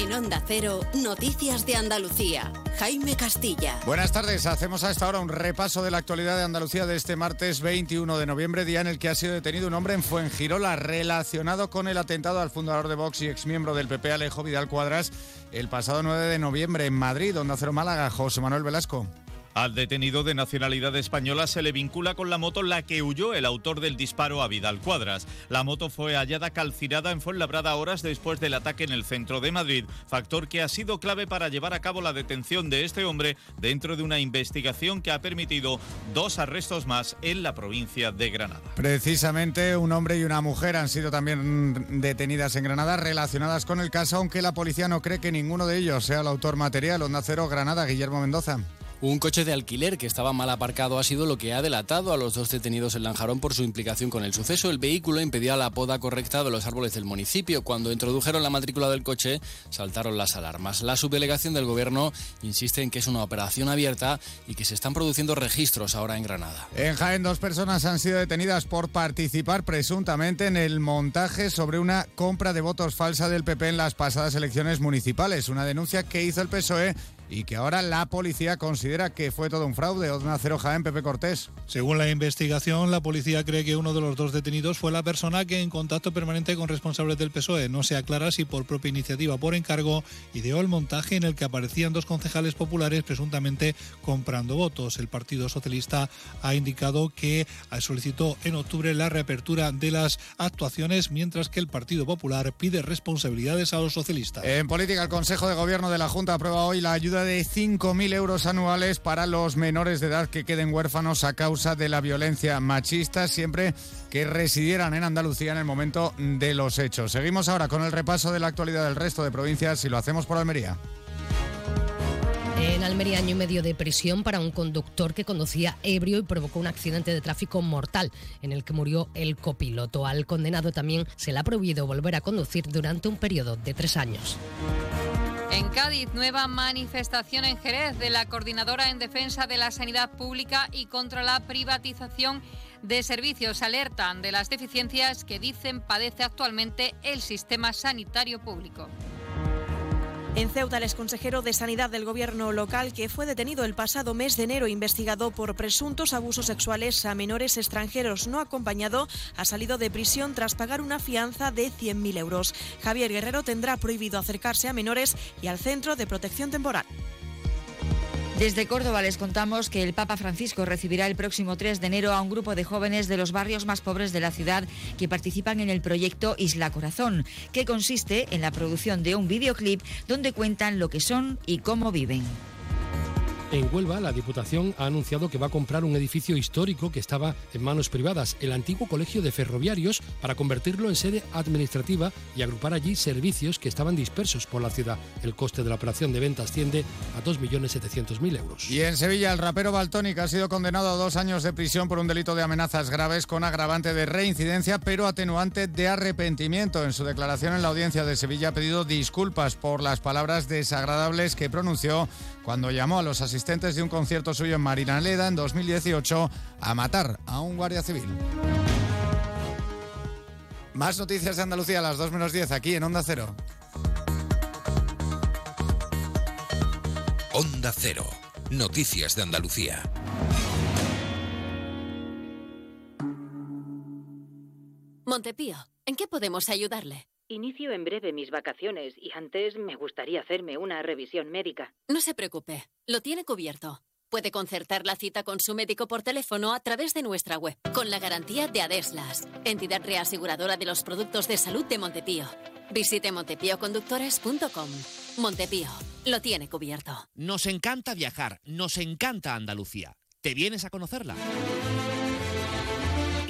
En Onda Cero, Noticias de Andalucía. Jaime Castilla. Buenas tardes. Hacemos a esta hora un repaso de la actualidad de Andalucía de este martes 21 de noviembre, día en el que ha sido detenido un hombre en Fuengirola relacionado con el atentado al fundador de Vox y exmiembro del PP Alejo Vidal Cuadras el pasado 9 de noviembre en Madrid, Onda Cero Málaga, José Manuel Velasco. Al detenido de nacionalidad española se le vincula con la moto la que huyó el autor del disparo a Vidal Cuadras. La moto fue hallada calcinada en Fuenlabrada horas después del ataque en el centro de Madrid, factor que ha sido clave para llevar a cabo la detención de este hombre dentro de una investigación que ha permitido dos arrestos más en la provincia de Granada. Precisamente un hombre y una mujer han sido también detenidas en Granada relacionadas con el caso, aunque la policía no cree que ninguno de ellos sea el autor material. Onda Cero Granada, Guillermo Mendoza. Un coche de alquiler que estaba mal aparcado ha sido lo que ha delatado a los dos detenidos en Lanjarón por su implicación con el suceso. El vehículo impedía la poda correcta de los árboles del municipio. Cuando introdujeron la matrícula del coche, saltaron las alarmas. La subdelegación del gobierno insiste en que es una operación abierta y que se están produciendo registros ahora en Granada. En Jaén, dos personas han sido detenidas por participar presuntamente en el montaje sobre una compra de votos falsa del PP en las pasadas elecciones municipales. Una denuncia que hizo el PSOE y que ahora la policía considera que fue todo un fraude. Odna Cero Jaén, Pepe Cortés. Según la investigación, la policía cree que uno de los dos detenidos fue la persona que en contacto permanente con responsables del PSOE. No se aclara si por propia iniciativa o por encargo ideó el montaje en el que aparecían dos concejales populares presuntamente comprando votos. El Partido Socialista ha indicado que solicitó en octubre la reapertura de las actuaciones, mientras que el Partido Popular pide responsabilidades a los socialistas. En política, el Consejo de Gobierno de la Junta aprueba hoy la ayuda ayuda de 5.000 euros anuales para los menores de edad que queden huérfanos a causa de la violencia machista, siempre que residieran en Andalucía en el momento de los hechos. Seguimos ahora con el repaso de la actualidad del resto de provincias y lo hacemos por Almería. En Almería, año y medio de prisión para un conductor que conducía ebrio y provocó un accidente de tráfico mortal en el que murió el copiloto. Al condenado también se le ha prohibido volver a conducir durante un periodo de tres años. En Cádiz, nueva manifestación en Jerez de la Coordinadora en Defensa de la Sanidad Pública y contra la privatización de servicios. Alertan de las deficiencias que dicen padece actualmente el sistema sanitario público. En Ceuta, el exconsejero de Sanidad del Gobierno local, que fue detenido el pasado mes de enero investigado por presuntos abusos sexuales a menores extranjeros no acompañado, ha salido de prisión tras pagar una fianza de 100.000 euros. Javier Guerrero tendrá prohibido acercarse a menores y al Centro de Protección Temporal. Desde Córdoba les contamos que el Papa Francisco recibirá el próximo 3 de enero a un grupo de jóvenes de los barrios más pobres de la ciudad que participan en el proyecto Isla Corazón, que consiste en la producción de un videoclip donde cuentan lo que son y cómo viven. En Huelva, la Diputación ha anunciado que va a comprar un edificio histórico que estaba en manos privadas, el antiguo Colegio de Ferroviarios, para convertirlo en sede administrativa y agrupar allí servicios que estaban dispersos por la ciudad. El coste de la operación de venta asciende a 2.700.000 euros. Y en Sevilla, el rapero Baltónica ha sido condenado a dos años de prisión por un delito de amenazas graves con agravante de reincidencia, pero atenuante de arrepentimiento. En su declaración en la audiencia de Sevilla ha pedido disculpas por las palabras desagradables que pronunció cuando llamó a los asistentes de un concierto suyo en Marinaleda en 2018 a matar a un guardia civil. Más noticias de Andalucía a las 2 menos 10 aquí en Onda Cero. Onda Cero. Noticias de Andalucía. Montepío, ¿en qué podemos ayudarle? Inicio en breve mis vacaciones y antes me gustaría hacerme una revisión médica. No se preocupe, lo tiene cubierto. Puede concertar la cita con su médico por teléfono a través de nuestra web, con la garantía de Adeslas, entidad reaseguradora de los productos de salud de Montepío. Visite montepíoconductores.com. Montepío, lo tiene cubierto. Nos encanta viajar, nos encanta Andalucía. ¿Te vienes a conocerla?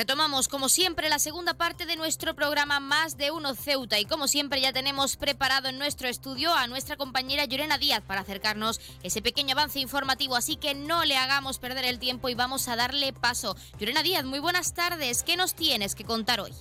Retomamos, como siempre, la segunda parte de nuestro programa Más de Uno Ceuta. Y como siempre, ya tenemos preparado en nuestro estudio a nuestra compañera Llorena Díaz para acercarnos ese pequeño avance informativo. Así que no le hagamos perder el tiempo y vamos a darle paso. Llorena Díaz, muy buenas tardes. ¿Qué nos tienes que contar hoy?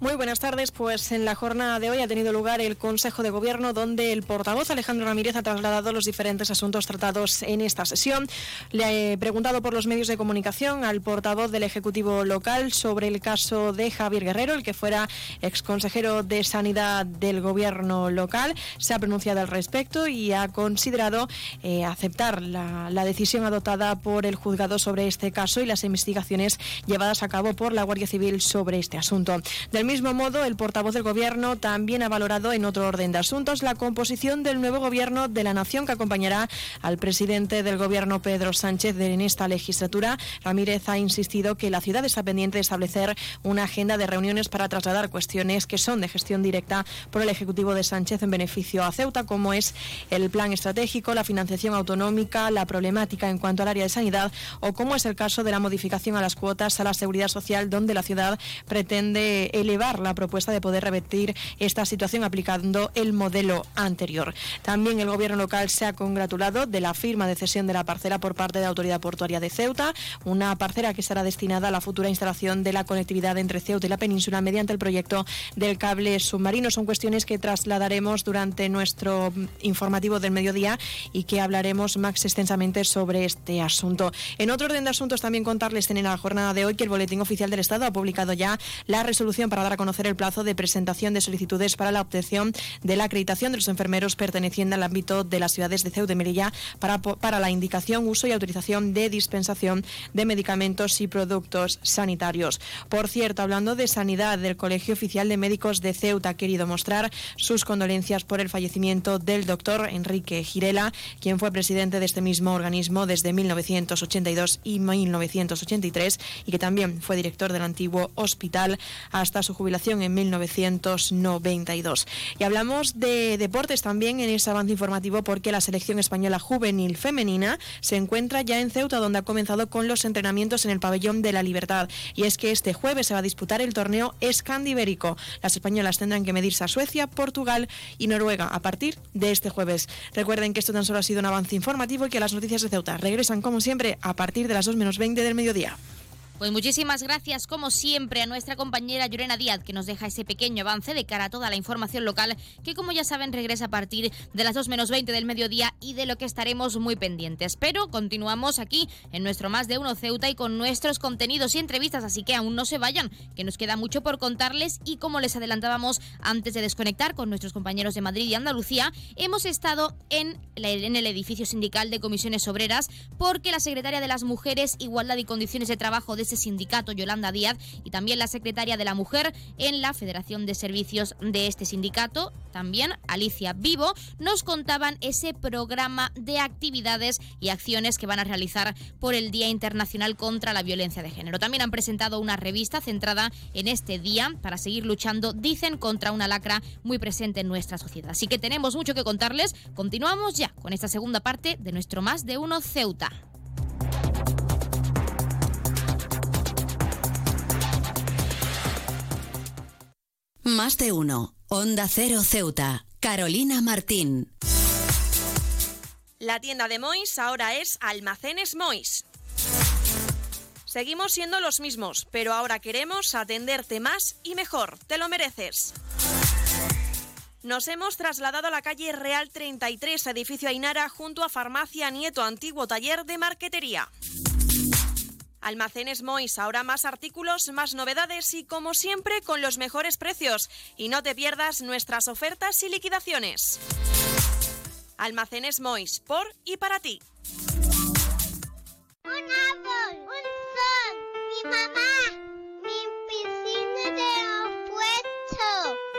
Muy buenas tardes. Pues en la jornada de hoy ha tenido lugar el Consejo de Gobierno donde el portavoz Alejandro Ramírez ha trasladado los diferentes asuntos tratados en esta sesión. Le he preguntado por los medios de comunicación al portavoz del Ejecutivo local sobre el caso de Javier Guerrero, el que fuera exconsejero de Sanidad del Gobierno local. Se ha pronunciado al respecto y ha considerado eh, aceptar la, la decisión adoptada por el juzgado sobre este caso y las investigaciones llevadas a cabo por la Guardia Civil sobre este asunto. Del mismo modo, el portavoz del Gobierno también ha valorado en otro orden de asuntos la composición del nuevo Gobierno de la Nación que acompañará al presidente del Gobierno, Pedro Sánchez, en esta legislatura. Ramírez ha insistido que la ciudad está pendiente de establecer una agenda de reuniones para trasladar cuestiones que son de gestión directa por el Ejecutivo de Sánchez en beneficio a Ceuta, como es el plan estratégico, la financiación autonómica, la problemática en cuanto al área de sanidad o como es el caso de la modificación a las cuotas a la seguridad social, donde la ciudad pretende elevar elevar la propuesta de poder revertir esta situación aplicando el modelo anterior. También el gobierno local se ha congratulado de la firma de cesión de la parcela por parte de la Autoridad Portuaria de Ceuta, una parcela que estará destinada a la futura instalación de la conectividad entre Ceuta y la península mediante el proyecto del cable submarino. Son cuestiones que trasladaremos durante nuestro informativo del mediodía y que hablaremos más extensamente sobre este asunto. En otro orden de asuntos, también contarles en la jornada de hoy que el Boletín Oficial del Estado ha publicado ya la resolución para dar a conocer el plazo de presentación de solicitudes para la obtención de la acreditación de los enfermeros pertenecientes al ámbito de las ciudades de Ceuta y Melilla para, para la indicación, uso y autorización de dispensación de medicamentos y productos sanitarios. Por cierto, hablando de sanidad, del Colegio Oficial de Médicos de Ceuta ha querido mostrar sus condolencias por el fallecimiento del doctor Enrique Girela, quien fue presidente de este mismo organismo desde 1982 y 1983 y que también fue director del antiguo hospital hasta su jubilación en 1992. Y hablamos de deportes también en ese avance informativo porque la selección española juvenil femenina se encuentra ya en Ceuta donde ha comenzado con los entrenamientos en el pabellón de la Libertad. Y es que este jueves se va a disputar el torneo escandibérico. Las españolas tendrán que medirse a Suecia, Portugal y Noruega a partir de este jueves. Recuerden que esto tan solo ha sido un avance informativo y que las noticias de Ceuta regresan como siempre a partir de las 2 menos 20 del mediodía. Pues muchísimas gracias, como siempre, a nuestra compañera Llorena Díaz, que nos deja ese pequeño avance de cara a toda la información local, que como ya saben regresa a partir de las 2 menos 20 del mediodía y de lo que estaremos muy pendientes. Pero continuamos aquí en nuestro Más de Uno Ceuta y con nuestros contenidos y entrevistas, así que aún no se vayan, que nos queda mucho por contarles y como les adelantábamos antes de desconectar con nuestros compañeros de Madrid y Andalucía, hemos estado en, en el edificio sindical de comisiones obreras porque la secretaria de las Mujeres, Igualdad y Condiciones de Trabajo de ese sindicato, Yolanda Díaz, y también la secretaria de la Mujer en la Federación de Servicios de este sindicato, también Alicia Vivo, nos contaban ese programa de actividades y acciones que van a realizar por el Día Internacional contra la Violencia de Género. También han presentado una revista centrada en este día para seguir luchando, dicen, contra una lacra muy presente en nuestra sociedad. Así que tenemos mucho que contarles. Continuamos ya con esta segunda parte de nuestro Más de Uno Ceuta. Más de uno. Onda Cero Ceuta. Carolina Martín. La tienda de Mois ahora es Almacenes Mois. Seguimos siendo los mismos, pero ahora queremos atenderte más y mejor. Te lo mereces. Nos hemos trasladado a la calle Real 33, edificio Ainara, junto a Farmacia Nieto, antiguo taller de marquetería. Almacenes Mois, ahora más artículos, más novedades y como siempre con los mejores precios. Y no te pierdas nuestras ofertas y liquidaciones. Almacenes Mois, por y para ti. Un árbol, un sol, mi mamá,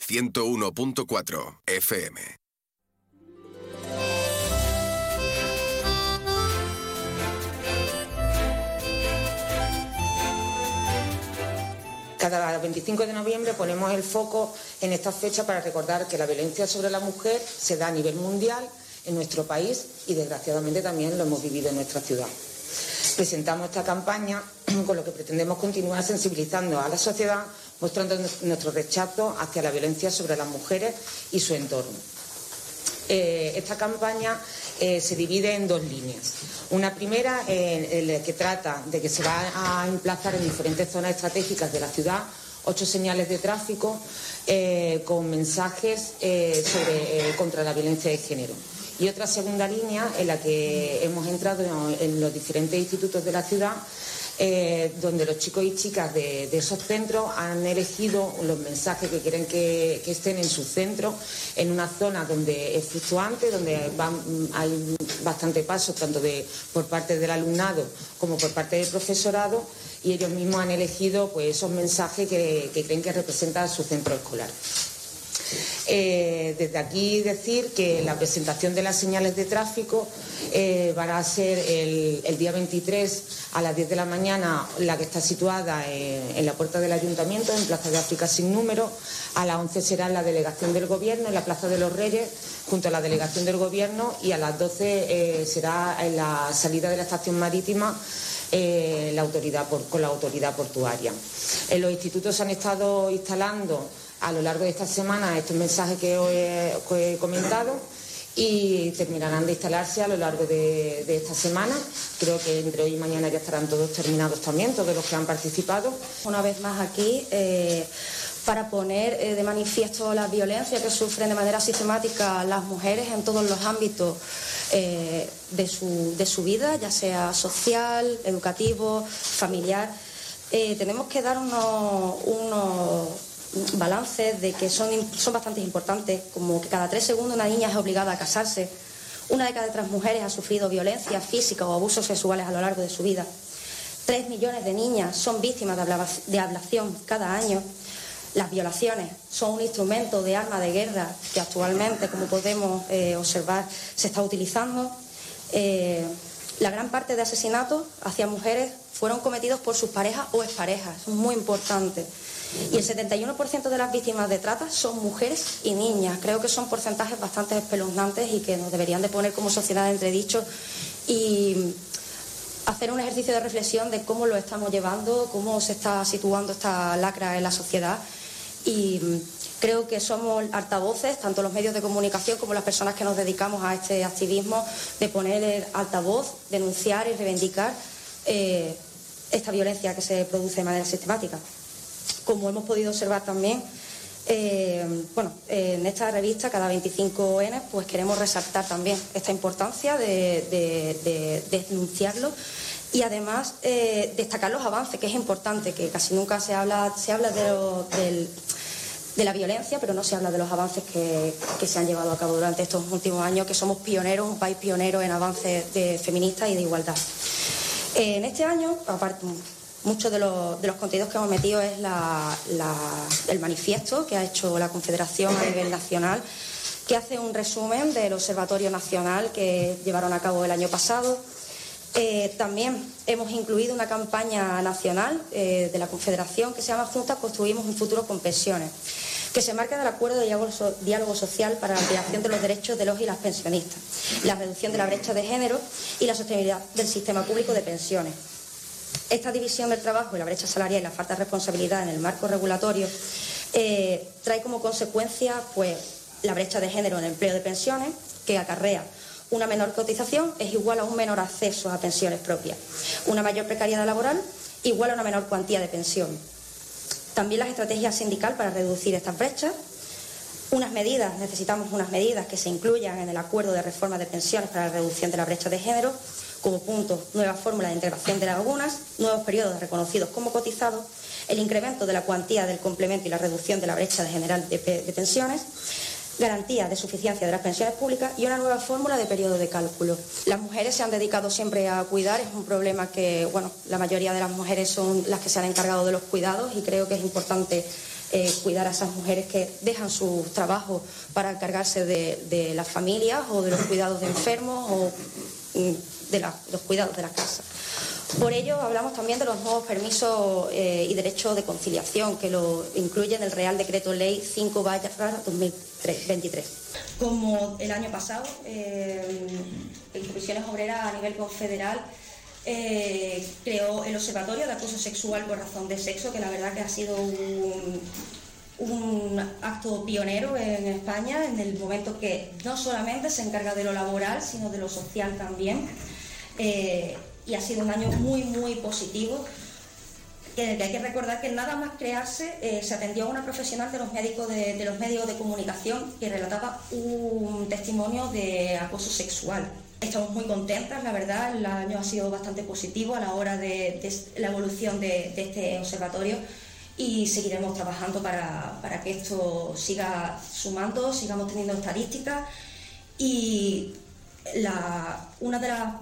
101.4 FM. Cada 25 de noviembre ponemos el foco en esta fecha para recordar que la violencia sobre la mujer se da a nivel mundial en nuestro país y desgraciadamente también lo hemos vivido en nuestra ciudad. Presentamos esta campaña con lo que pretendemos continuar sensibilizando a la sociedad mostrando nuestro rechazo hacia la violencia sobre las mujeres y su entorno. Eh, esta campaña eh, se divide en dos líneas. Una primera eh, que trata de que se va a emplazar en diferentes zonas estratégicas de la ciudad ocho señales de tráfico con mensajes sobre, contra la violencia de género. Y otra segunda línea en la que hemos entrado en los diferentes institutos de la ciudad eh, donde los chicos y chicas de, esos centros han elegido los mensajes que quieren que, estén en su centro, en una zona donde es fluctuante, donde hay bastante paso tanto de, por parte del alumnado como por parte del profesorado y ellos mismos han elegido pues, esos mensajes que, que creen que representan su centro escolar. Eh, desde aquí decir que la presentación de las señales de tráfico eh, va a ser el, día 23 a las 10 de la mañana, la que está situada en, la puerta del ayuntamiento, en Plaza de África sin número. A las 11 será la delegación del Gobierno, en la Plaza de los Reyes, junto a la delegación del Gobierno, y a las 12 eh, será en la salida de la estación marítima. la autoridad con la autoridad portuaria. En los institutos se han estado instalando a lo largo de esta semana estos mensajes que os he, comentado y terminarán de instalarse a lo largo de, esta semana. Creo que entre hoy y mañana ya estarán todos terminados también, todos los que han participado. Una vez más aquí. Eh, para poner eh, de manifiesto la violencia que sufren de manera sistemática las mujeres en todos los ámbitos eh, de, su, vida, ya sea social, educativo, familiar. tenemos que dar unos balances de que son, son bastante importantes, como que cada tres segundos una niña es obligada a casarse, una de cada tres mujeres ha sufrido violencia física o abusos sexuales a lo largo de su vida, tres millones de niñas son víctimas de ablación cada año, las violaciones son un instrumento de arma de guerra que actualmente, como podemos eh, observar, se está utilizando. Eh, la gran parte de asesinatos hacia mujeres fueron cometidos por sus parejas o exparejas, es muy importante. Y el 71% de las víctimas de trata son mujeres y niñas. Creo que son porcentajes bastante espeluznantes y que nos deberían de poner como sociedad entredicho y hacer un ejercicio de reflexión de cómo lo estamos llevando, cómo se está situando esta lacra en la sociedad. Y creo que somos altavoces, tanto los medios de comunicación como las personas que nos dedicamos a este activismo, de poner el altavoz, denunciar y reivindicar eh, esta violencia que se produce de manera sistemática como hemos podido observar también, eh, bueno, en esta revista, cada 25N, pues queremos resaltar también esta importancia de, denunciarlo y además eh, destacar los avances, que es importante, que casi nunca se habla, se habla de, la violencia, pero no se habla de los avances que, se han llevado a cabo durante estos últimos años, que somos pioneros, un país pionero en avances de feministas y de igualdad. en este año, aparte, Muchos de los, contenidos que hemos metido es el manifiesto que ha hecho la Confederación a nivel nacional, que hace un resumen del Observatorio Nacional que llevaron a cabo el año pasado. Eh, también hemos incluido una campaña nacional eh, de la Confederación que se llama Juntas Construimos un Futuro con Pensiones, que se marca del acuerdo de diálogo social para la ampliación de los derechos de los y las pensionistas, la reducción de la brecha de género y la sostenibilidad del sistema público de pensiones. Esta división del trabajo y la brecha salarial y la falta de responsabilidad en el marco regulatorio eh, trae como consecuencia pues, la brecha de género en el empleo de pensiones, que acarrea una menor cotización es igual a un menor acceso a pensiones propias. Una mayor precariedad laboral igual a una menor cuantía de pensión. También las estrategias sindical para reducir estas brechas. Unas medidas, necesitamos unas medidas que se incluyan en el acuerdo de reforma de pensiones para la reducción de la brecha de género como punto, nuevas fórmulas de integración de lagunas, nuevos periodos reconocidos como cotizados, el incremento de la cuantía del complemento y la reducción de la brecha general de, pensiones, garantía de suficiencia de las pensiones públicas y una nueva fórmula de periodo de cálculo. Las mujeres se han dedicado siempre a cuidar, es un problema que, bueno, la mayoría de las mujeres son las que se han encargado de los cuidados y creo que es importante eh, cuidar a esas mujeres que dejan su trabajo para encargarse de, de las familias o de los cuidados de enfermos o de los cuidados de la casa. Por ello, hablamos también de los nuevos permisos eh, y derechos de conciliación que lo incluyen el Real Decreto Ley 5 2023. Como el año pasado, eh, en Comisiones Obreras a nivel confederal eh, creó el Observatorio de Acoso Sexual por razón de sexo, que la verdad que ha sido un, un acto pionero en España en el momento que no solamente se encarga de lo laboral, sino de lo social también. Eh, y ha sido un año muy, muy positivo. En el que hay que recordar que nada más crearse eh, se atendió a una profesional de los, médicos de, los medios de comunicación que relataba un testimonio de acoso sexual. Estamos muy contentas, la verdad, el año ha sido bastante positivo a la hora de, la evolución de, este observatorio y seguiremos trabajando para, para, que esto siga sumando, sigamos teniendo estadísticas y una de las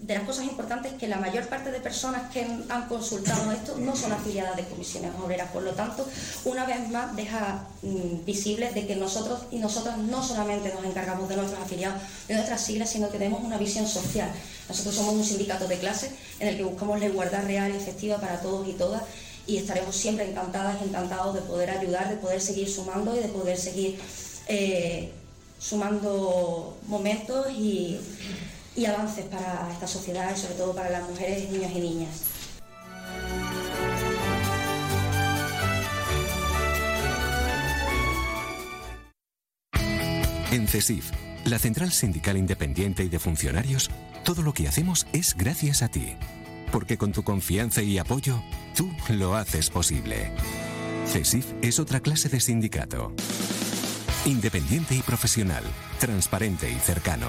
de las cosas importantes es que la mayor parte de personas que han consultado esto no son afiliadas de comisiones obreras, por lo tanto, una vez más deja mm, visible de que nosotros y nosotras no solamente nos encargamos de nuestros afiliados, de nuestras siglas, sino que tenemos una visión social. Nosotros somos un sindicato de clase en el que buscamos la igualdad real y efectiva para todos y todas y estaremos siempre encantadas y encantados de poder ayudar, de poder seguir sumando y de poder seguir eh, sumando momentos y y avances para esta sociedad y sobre todo para las mujeres, niños y niñas. En CESIF, la Central Sindical Independiente y de Funcionarios, todo lo que hacemos es gracias a ti. Porque con tu confianza y apoyo, tú lo haces posible. CESIF es otra clase de sindicato. Independiente y profesional, transparente y cercano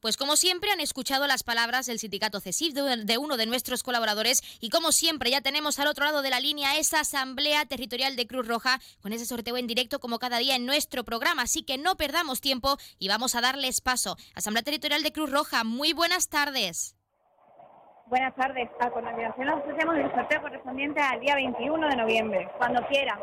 Pues como siempre han escuchado las palabras del sindicato CESIF de uno de nuestros colaboradores y como siempre ya tenemos al otro lado de la línea esa asamblea territorial de Cruz Roja con ese sorteo en directo como cada día en nuestro programa, así que no perdamos tiempo y vamos a darles paso. Asamblea Territorial de Cruz Roja, muy buenas tardes. Buenas tardes. A continuación nos ofrecemos el sorteo correspondiente al día 21 de noviembre, cuando quiera.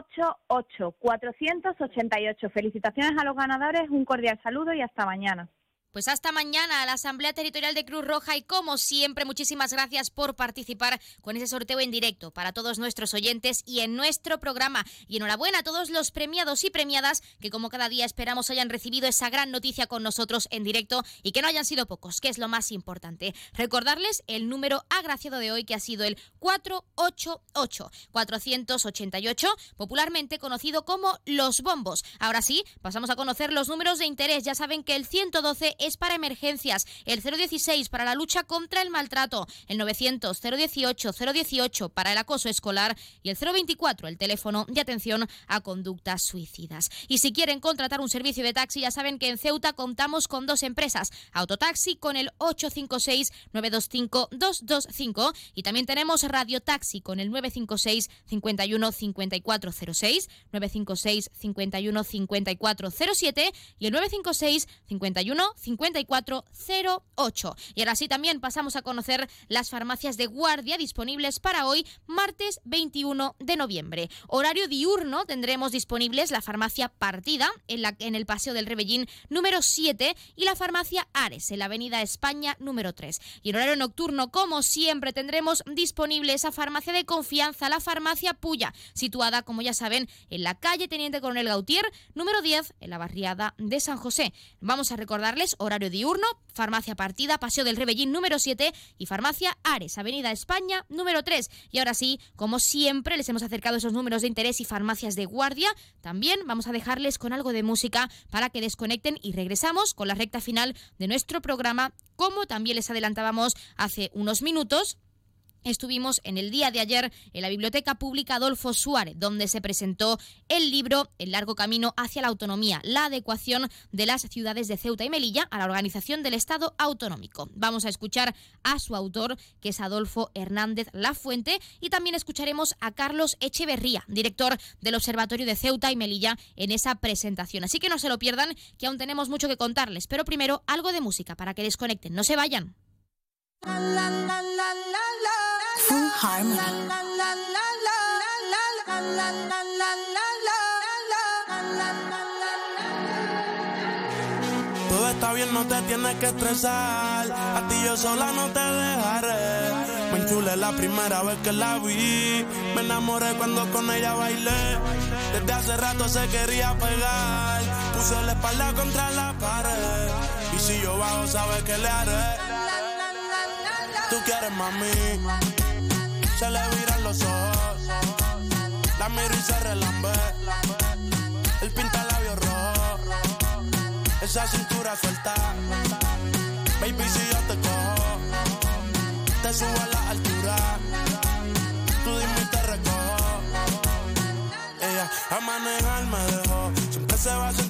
488, 488. Felicitaciones a los ganadores, un cordial saludo y hasta mañana. Pues hasta mañana a la Asamblea Territorial de Cruz Roja y como siempre muchísimas gracias por participar con ese sorteo en directo para todos nuestros oyentes y en nuestro programa. Y enhorabuena a todos los premiados y premiadas que como cada día esperamos hayan recibido esa gran noticia con nosotros en directo y que no hayan sido pocos, que es lo más importante. Recordarles el número agraciado de hoy que ha sido el 488 488, popularmente conocido como los bombos. Ahora sí, pasamos a conocer los números de interés. Ya saben que el 112 es para emergencias, el 016 para la lucha contra el maltrato, el 900 018 018 para el acoso escolar. Y el 024 el teléfono de atención a conductas suicidas. Y si quieren contratar un servicio de taxi, ya saben que en Ceuta contamos con dos empresas, Autotaxi con el 856 925 225 y también tenemos Radio Taxi con el 956 51 5406, 956 51 5407 y el 956 51 5408. Y ahora sí también pasamos a conocer las farmacias de guardia disponibles para hoy, martes 21 de noviembre. Horario diurno tendremos disponibles la farmacia Partida en, la, en el Paseo del Rebellín número 7 y la farmacia Ares en la Avenida España número 3. Y en horario nocturno, como siempre, tendremos disponible esa farmacia de confianza, la farmacia Puya, situada, como ya saben, en la calle Teniente Coronel Gautier, número 10, en la barriada de San José. Vamos a recordarles horario diurno, Farmacia Partida, Paseo del Rebellín número 7 y Farmacia Ares, Avenida España número 3. Y ahora sí, como siempre, les hemos acercado esos números de interés y farmacias de guardia. También vamos a dejarles con algo de música para que desconecten y regresamos con la recta final de nuestro programa, como también les adelantábamos hace unos minutos. Estuvimos en el día de ayer en la Biblioteca Pública Adolfo Suárez, donde se presentó el libro El largo camino hacia la autonomía, la adecuación de las ciudades de Ceuta y Melilla a la organización del Estado autonómico. Vamos a escuchar a su autor, que es Adolfo Hernández Lafuente, y también escucharemos a Carlos Echeverría, director del Observatorio de Ceuta y Melilla, en esa presentación. Así que no se lo pierdan, que aún tenemos mucho que contarles, pero primero algo de música para que desconecten, no se vayan. Full Harmony. Todo está bien, no te tienes que estresar. A ti yo sola no te dejaré. Me enchulé la primera vez que la vi. Me enamoré cuando con ella bailé. Desde hace rato se quería pegar puse la espalda contra la pared. Y si yo bajo, sabes que le haré. Tú quieres mami, se le viran los ojos. La miro y se relambe. El pinta labios rojo. Esa cintura suelta. Baby, si yo te cojo, te subo a la altura. Tú dime y te recojo. Ella a manejar me dejó. Siempre se va a sentir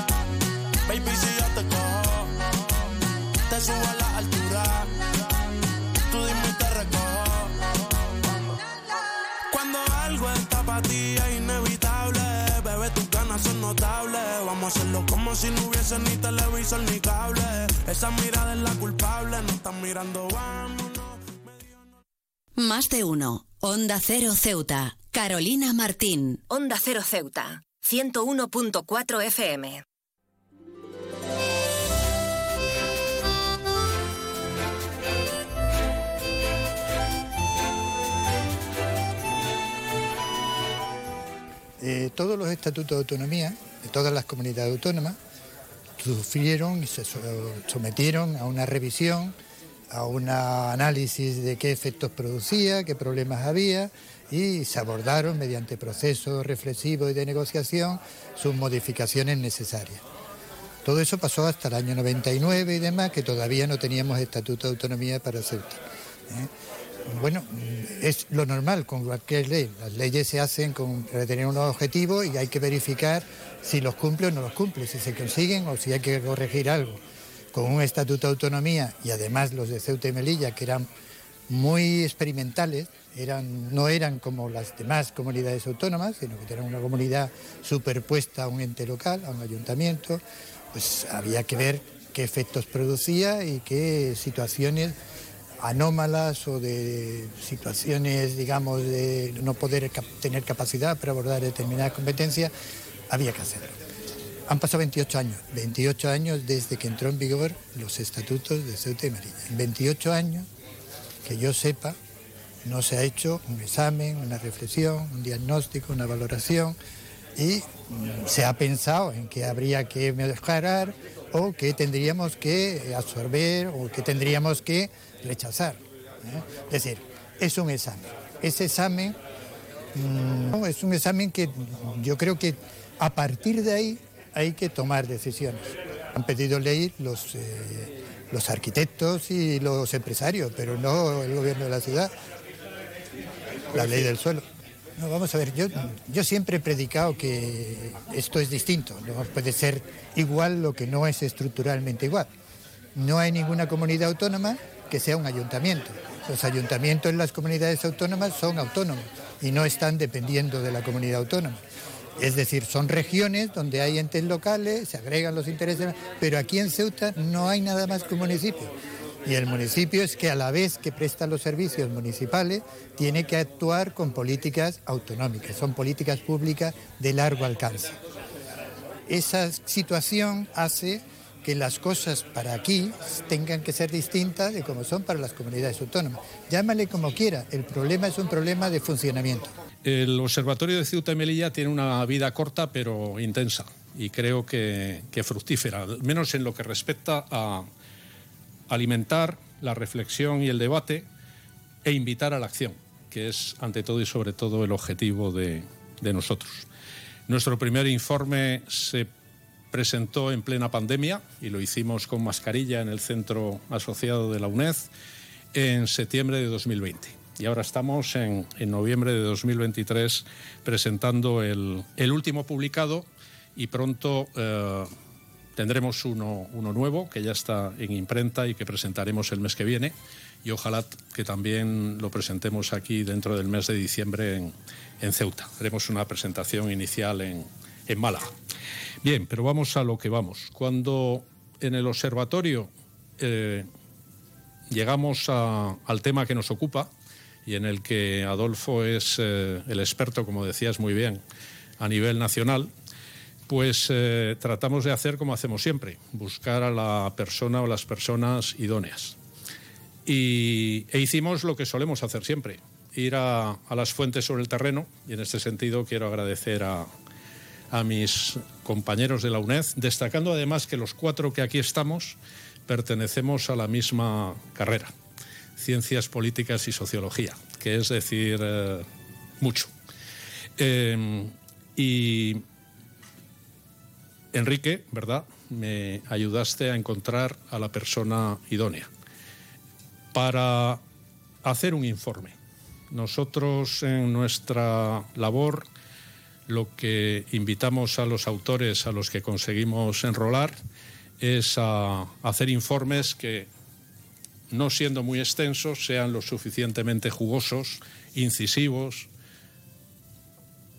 Subo a la altura. Tú dime y te recojo. Cuando algo está para ti es inevitable, bebé, tus ganas son notables. Vamos a hacerlo como si no hubiese ni televisor ni cable. Esa mirada es la culpable, no están mirando, vamos. Más de uno. Onda Cero Ceuta. Carolina Martín. Onda Cero Ceuta, 101.4 FM. Eh, todos los estatutos de autonomía de todas las comunidades autónomas sufrieron y se so- sometieron a una revisión, a un análisis de qué efectos producía, qué problemas había y se abordaron mediante procesos reflexivos y de negociación sus modificaciones necesarias. Todo eso pasó hasta el año 99 y demás, que todavía no teníamos estatuto de autonomía para Ceuta. Bueno, es lo normal con cualquier ley. Las leyes se hacen con, tener unos objetivos y hay que verificar si los cumple o no los cumple, si se consiguen o si hay que corregir algo. Con un estatuto de autonomía y además los de Ceuta y Melilla, que eran muy experimentales, eran, no eran como las demás comunidades autónomas, sino que eran una comunidad superpuesta a un ente local, a un ayuntamiento, pues había que ver qué efectos producía y qué situaciones anómalas o de situaciones, digamos, de no poder tener capacidad para abordar determinadas competencias, había que hacerlo. Han pasado 28 años, 28 años desde que entró en vigor los estatutos de Ceuta y Melilla. En 28 años, que yo sepa, no se ha hecho un examen, una reflexión, un diagnóstico, una valoración y se ha pensado en que habría que mejorar o que tendríamos que absorber o que tendríamos que rechazar. ¿eh? Es decir, es un examen. Ese examen mm, es un examen que yo creo que a partir de ahí hay que tomar decisiones. Han pedido ley los, eh, los arquitectos y los empresarios, pero no el gobierno de la ciudad. La ley del suelo. No, vamos a ver, yo, yo siempre he predicado que esto es distinto, no puede ser igual lo que no es estructuralmente igual. No hay ninguna comunidad autónoma que sea un ayuntamiento. Los ayuntamientos en las comunidades autónomas son autónomos y no están dependiendo de la comunidad autónoma. Es decir, son regiones donde hay entes locales, se agregan los intereses, pero aquí en Ceuta no hay nada más que un municipio. Y el municipio es que a la vez que presta los servicios municipales, tiene que actuar con políticas autonómicas, son políticas públicas de largo alcance. Esa situación hace que las cosas para aquí tengan que ser distintas de como son para las comunidades autónomas. Llámale como quiera, el problema es un problema de funcionamiento. El Observatorio de Ceuta y Melilla tiene una vida corta pero intensa y creo que, fructífera, al menos en lo que respecta a alimentar la reflexión y el debate e invitar a la acción, que es ante todo y sobre todo el objetivo de, de nosotros. Nuestro primer informe se presentó en plena pandemia y lo hicimos con mascarilla en el centro asociado de la UNED en septiembre de 2020. Y ahora estamos en, en noviembre de 2023 presentando el, el último publicado y pronto eh, tendremos uno, uno nuevo que ya está en imprenta y que presentaremos el mes que viene y ojalá que también lo presentemos aquí dentro del mes de diciembre en, en Ceuta. Haremos una presentación inicial en, en Málaga. Bien, pero vamos a lo que vamos. Cuando en el observatorio eh, llegamos al tema que nos ocupa y en el que Adolfo es eh, el experto, como decías muy bien, a nivel nacional, pues eh, tratamos de hacer como hacemos siempre, buscar a la persona o las personas idóneas. Y, e hicimos lo que solemos hacer siempre, ir a, a las fuentes sobre el terreno, y en este sentido quiero agradecer a, a mis compañeros de la UNED, destacando además que los cuatro que aquí estamos pertenecemos a la misma carrera, Ciencias Políticas y Sociología, que es decir, eh, mucho. Eh, y Enrique, ¿verdad? Me ayudaste a encontrar a la persona idónea para hacer un informe. Nosotros en nuestra labor lo que invitamos a los autores a los que conseguimos enrolar es a hacer informes que, no siendo muy extensos, sean lo suficientemente jugosos, incisivos,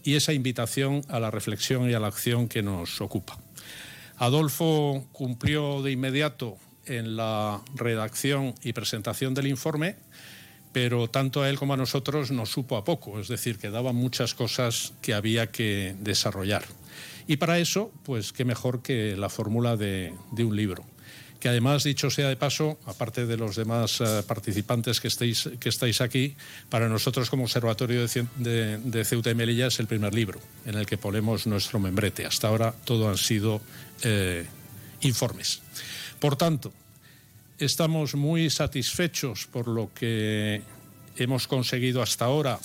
y esa invitación a la reflexión y a la acción que nos ocupa. Adolfo cumplió de inmediato en la redacción y presentación del informe, pero tanto a él como a nosotros nos supo a poco, es decir, quedaban muchas cosas que había que desarrollar. Y para eso, pues qué mejor que la fórmula de, un libro que además, dicho sea de paso, aparte de los demás eh, participantes que estáis, aquí, para nosotros como Observatorio de- de Ceuta y Melilla es el primer libro en el que ponemos nuestro membrete. Hasta ahora todo han sido eh, informes. Por tanto, estamos muy satisfechos por lo que hemos conseguido hasta ahora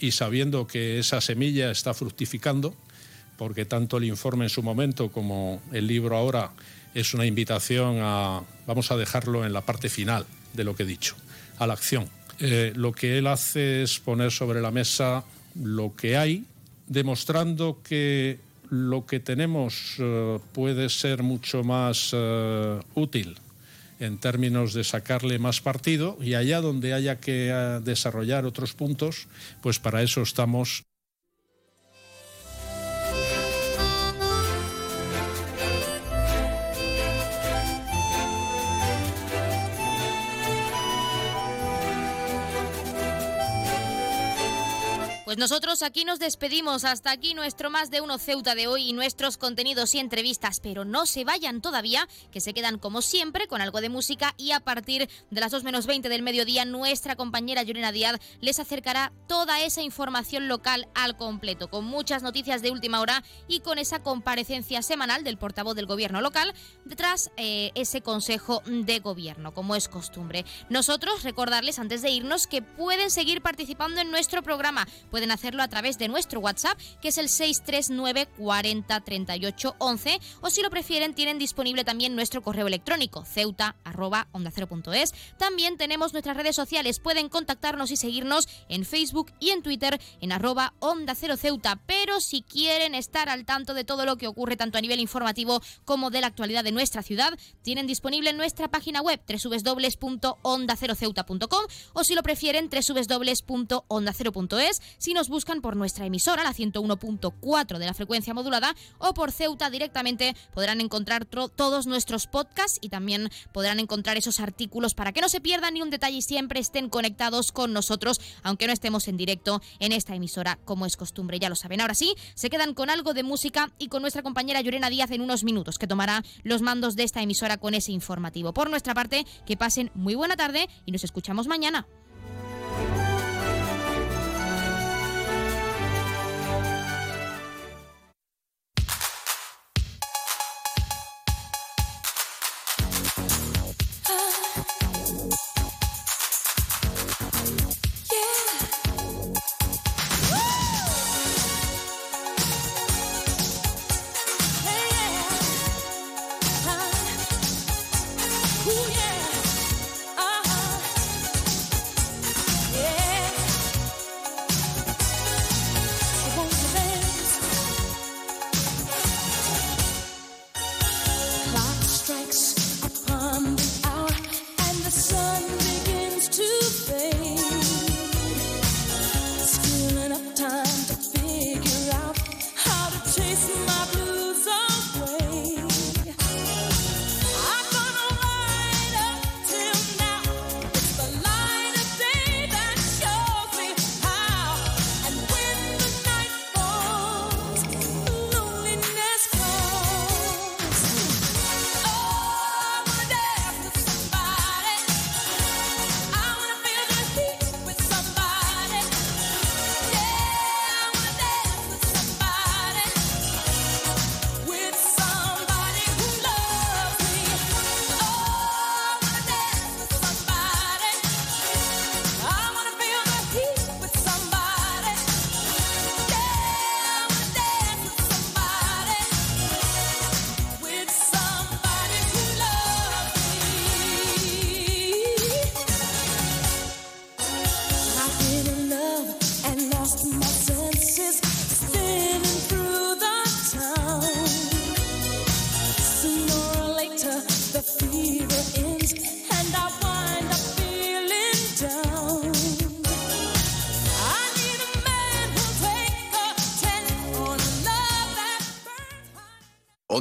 y sabiendo que esa semilla está fructificando, porque tanto el informe en su momento como el libro ahora es una invitación a, vamos a dejarlo en la parte final de lo que he dicho, a la acción. Eh, lo que él hace es poner sobre la mesa lo que hay, demostrando que lo que tenemos eh, puede ser mucho más eh, útil en términos de sacarle más partido y allá donde haya que eh, desarrollar otros puntos, pues para eso estamos Pues nosotros aquí nos despedimos. Hasta aquí nuestro más de uno Ceuta de hoy y nuestros contenidos y entrevistas. Pero no se vayan todavía, que se quedan como siempre con algo de música. Y a partir de las 2 menos 20 del mediodía, nuestra compañera Llorena Díaz les acercará toda esa información local al completo, con muchas noticias de última hora y con esa comparecencia semanal del portavoz del gobierno local tras eh, ese consejo de gobierno, como es costumbre. Nosotros recordarles antes de irnos que pueden seguir participando en nuestro programa. Hacerlo a través de nuestro WhatsApp, que es el 639 40 38 11, o si lo prefieren, tienen disponible también nuestro correo electrónico, ceuta. También tenemos nuestras redes sociales, pueden contactarnos y seguirnos en Facebook y en Twitter en arroba onda cero ceuta, pero si quieren estar al tanto de todo lo que ocurre tanto a nivel informativo como de la actualidad de nuestra ciudad, tienen disponible nuestra página web www.ondaceroceuta.com o si lo prefieren www.ondacero.es si nos buscan por nuestra emisora, la 101.4 de la frecuencia modulada, o por Ceuta directamente podrán encontrar todos nuestros podcasts y también podrán encontrar esos artículos para que no se pierdan ni un detalle y siempre estén conectados con nosotros, aunque no estemos en directo en esta emisora, como es costumbre, ya lo saben. Ahora sí, se quedan con algo de música y con nuestra compañera Llorena Díaz en unos minutos, que tomará los mandos de esta emisora con ese informativo. Por nuestra parte, que pasen muy buena tarde y nos escuchamos mañana.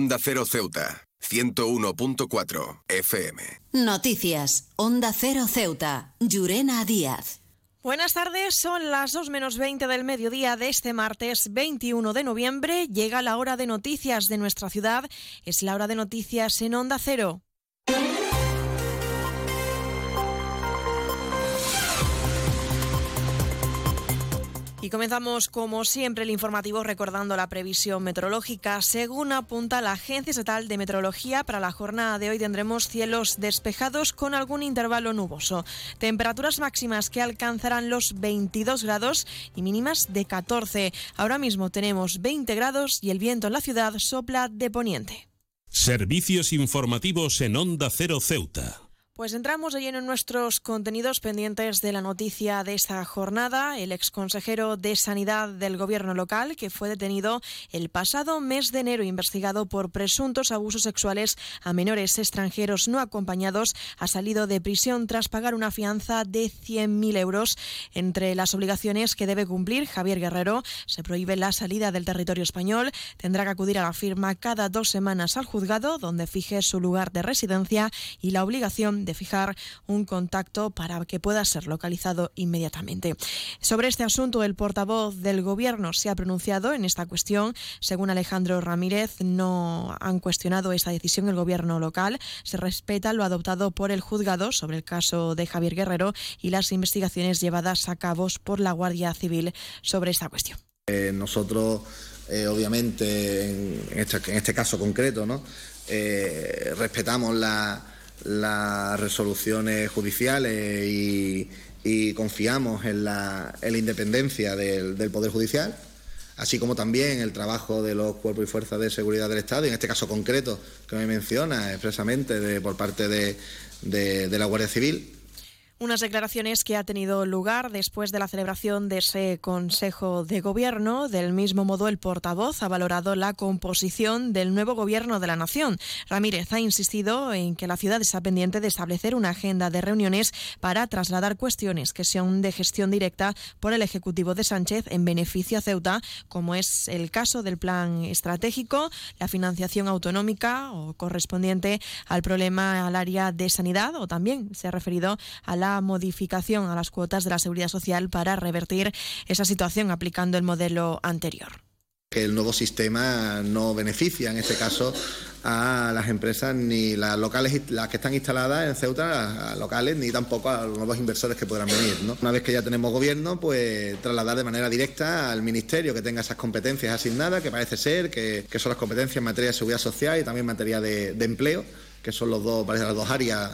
Onda Cero Ceuta, 101.4 FM. Noticias. Onda Cero Ceuta. Llurena Díaz. Buenas tardes, son las 2 menos 20 del mediodía de este martes 21 de noviembre. Llega la hora de noticias de nuestra ciudad. Es la hora de noticias en Onda Cero. Y comenzamos, como siempre, el informativo recordando la previsión meteorológica. Según apunta la Agencia Estatal de Meteorología, para la jornada de hoy tendremos cielos despejados con algún intervalo nuboso. Temperaturas máximas que alcanzarán los 22 grados y mínimas de 14. Ahora mismo tenemos 20 grados y el viento en la ciudad sopla de poniente. Servicios informativos en Onda Cero Ceuta. Pues entramos de lleno en nuestros contenidos pendientes de la noticia de esta jornada. El exconsejero de Sanidad del Gobierno local, que fue detenido el pasado mes de enero investigado por presuntos abusos sexuales a menores extranjeros no acompañados, ha salido de prisión tras pagar una fianza de 100.000 euros. Entre las obligaciones que debe cumplir Javier Guerrero, se prohíbe la salida del territorio español. Tendrá que acudir a la firma cada dos semanas al juzgado, donde fije su lugar de residencia y la obligación fijar un contacto para que pueda ser localizado inmediatamente. Sobre este asunto, el portavoz del Gobierno se ha pronunciado en esta cuestión. Según Alejandro Ramírez, no han cuestionado esta decisión el Gobierno local. Se respeta lo adoptado por el juzgado sobre el caso de Javier Guerrero y las investigaciones llevadas a cabo por la Guardia Civil sobre esta cuestión. Eh, nosotros, eh, obviamente, en este, caso concreto, ¿no? Eh, respetamos la las resoluciones judiciales y, confiamos en la, independencia del, Poder Judicial, así como también el trabajo de los cuerpos y fuerzas de seguridad del Estado, y en este caso concreto que me menciona expresamente por parte de la Guardia Civil, unas declaraciones que ha tenido lugar después de la celebración de ese Consejo de Gobierno. Del mismo modo, el portavoz ha valorado la composición del nuevo Gobierno de la Nación. Ramírez ha insistido en que la ciudad está pendiente de establecer una agenda de reuniones para trasladar cuestiones que sean de gestión directa por el Ejecutivo de Sánchez en beneficio a Ceuta, como es el caso del plan estratégico, la financiación autonómica o correspondiente al problema al área de sanidad, o también se ha referido a la modificación a las cuotas de la seguridad social para revertir esa situación aplicando el modelo anterior que el nuevo sistema no beneficia, en este caso, a las empresas ni las locales, las que están instaladas en Ceuta, locales, ni tampoco a los nuevos inversores que podrán venir. Una vez que ya tenemos gobierno, pues trasladar de manera directa al Ministerio que tenga esas competencias asignadas, que parece ser que, son las competencias en materia de seguridad social y también en materia de, de empleo que son los dos, las dos áreas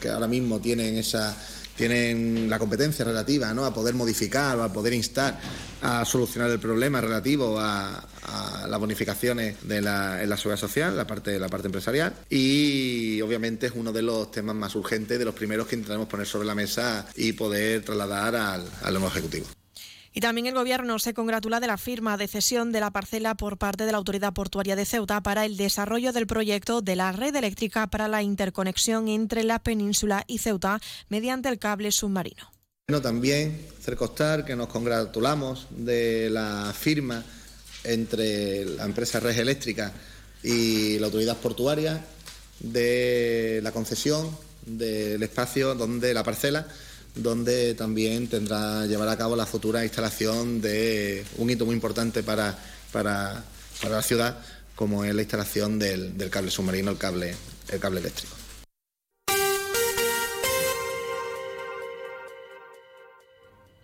que ahora mismo tienen esa tienen la competencia relativa ¿no? a poder modificar o a poder instar a solucionar el problema relativo a, las bonificaciones de la, en la seguridad social, la parte, la parte empresarial. Y obviamente es uno de los temas más urgentes, de los primeros que intentaremos poner sobre la mesa y poder trasladar al, al nuevo Ejecutivo. Y también el Gobierno se congratula de la firma de cesión de la parcela por parte de la Autoridad Portuaria de Ceuta para el desarrollo del proyecto de la red eléctrica para la interconexión entre la península y Ceuta mediante el cable submarino. Bueno, también hacer que nos congratulamos de la firma entre la empresa Red Eléctrica y la Autoridad Portuaria de la concesión del espacio donde la parcela donde también tendrá llevar a cabo la futura instalación de un hito muy importante para, para, la ciudad, como es la instalación del, del cable submarino, el cable, el cable eléctrico.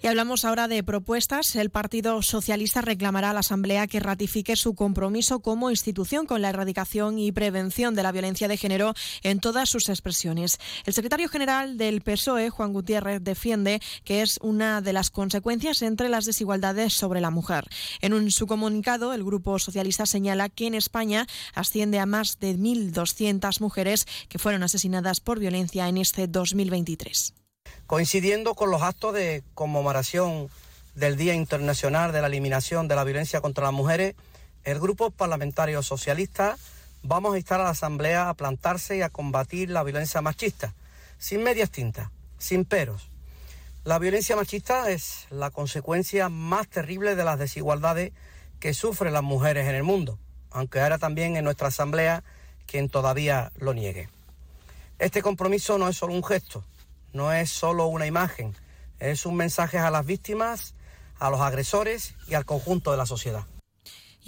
Y hablamos ahora de propuestas. El Partido Socialista reclamará a la Asamblea que ratifique su compromiso como institución con la erradicación y prevención de la violencia de género en todas sus expresiones. El secretario general del PSOE, Juan Gutiérrez, defiende que es una de las consecuencias entre las desigualdades sobre la mujer. En su comunicado, el Grupo Socialista señala que en España asciende a más de 1.200 mujeres que fueron asesinadas por violencia en este 2023 coincidiendo con los actos de conmemoración del Día Internacional de la Eliminación de la Violencia contra las Mujeres, el Grupo Parlamentario Socialista vamos a instar a la Asamblea a plantarse y a combatir la violencia machista, sin medias tintas, sin peros. La violencia machista es la consecuencia más terrible de las desigualdades que sufren las mujeres en el mundo, aunque ahora también en nuestra Asamblea quien todavía lo niegue. Este compromiso no es solo un gesto, no es solo una imagen, es un mensaje a las víctimas, a los agresores y al conjunto de la sociedad.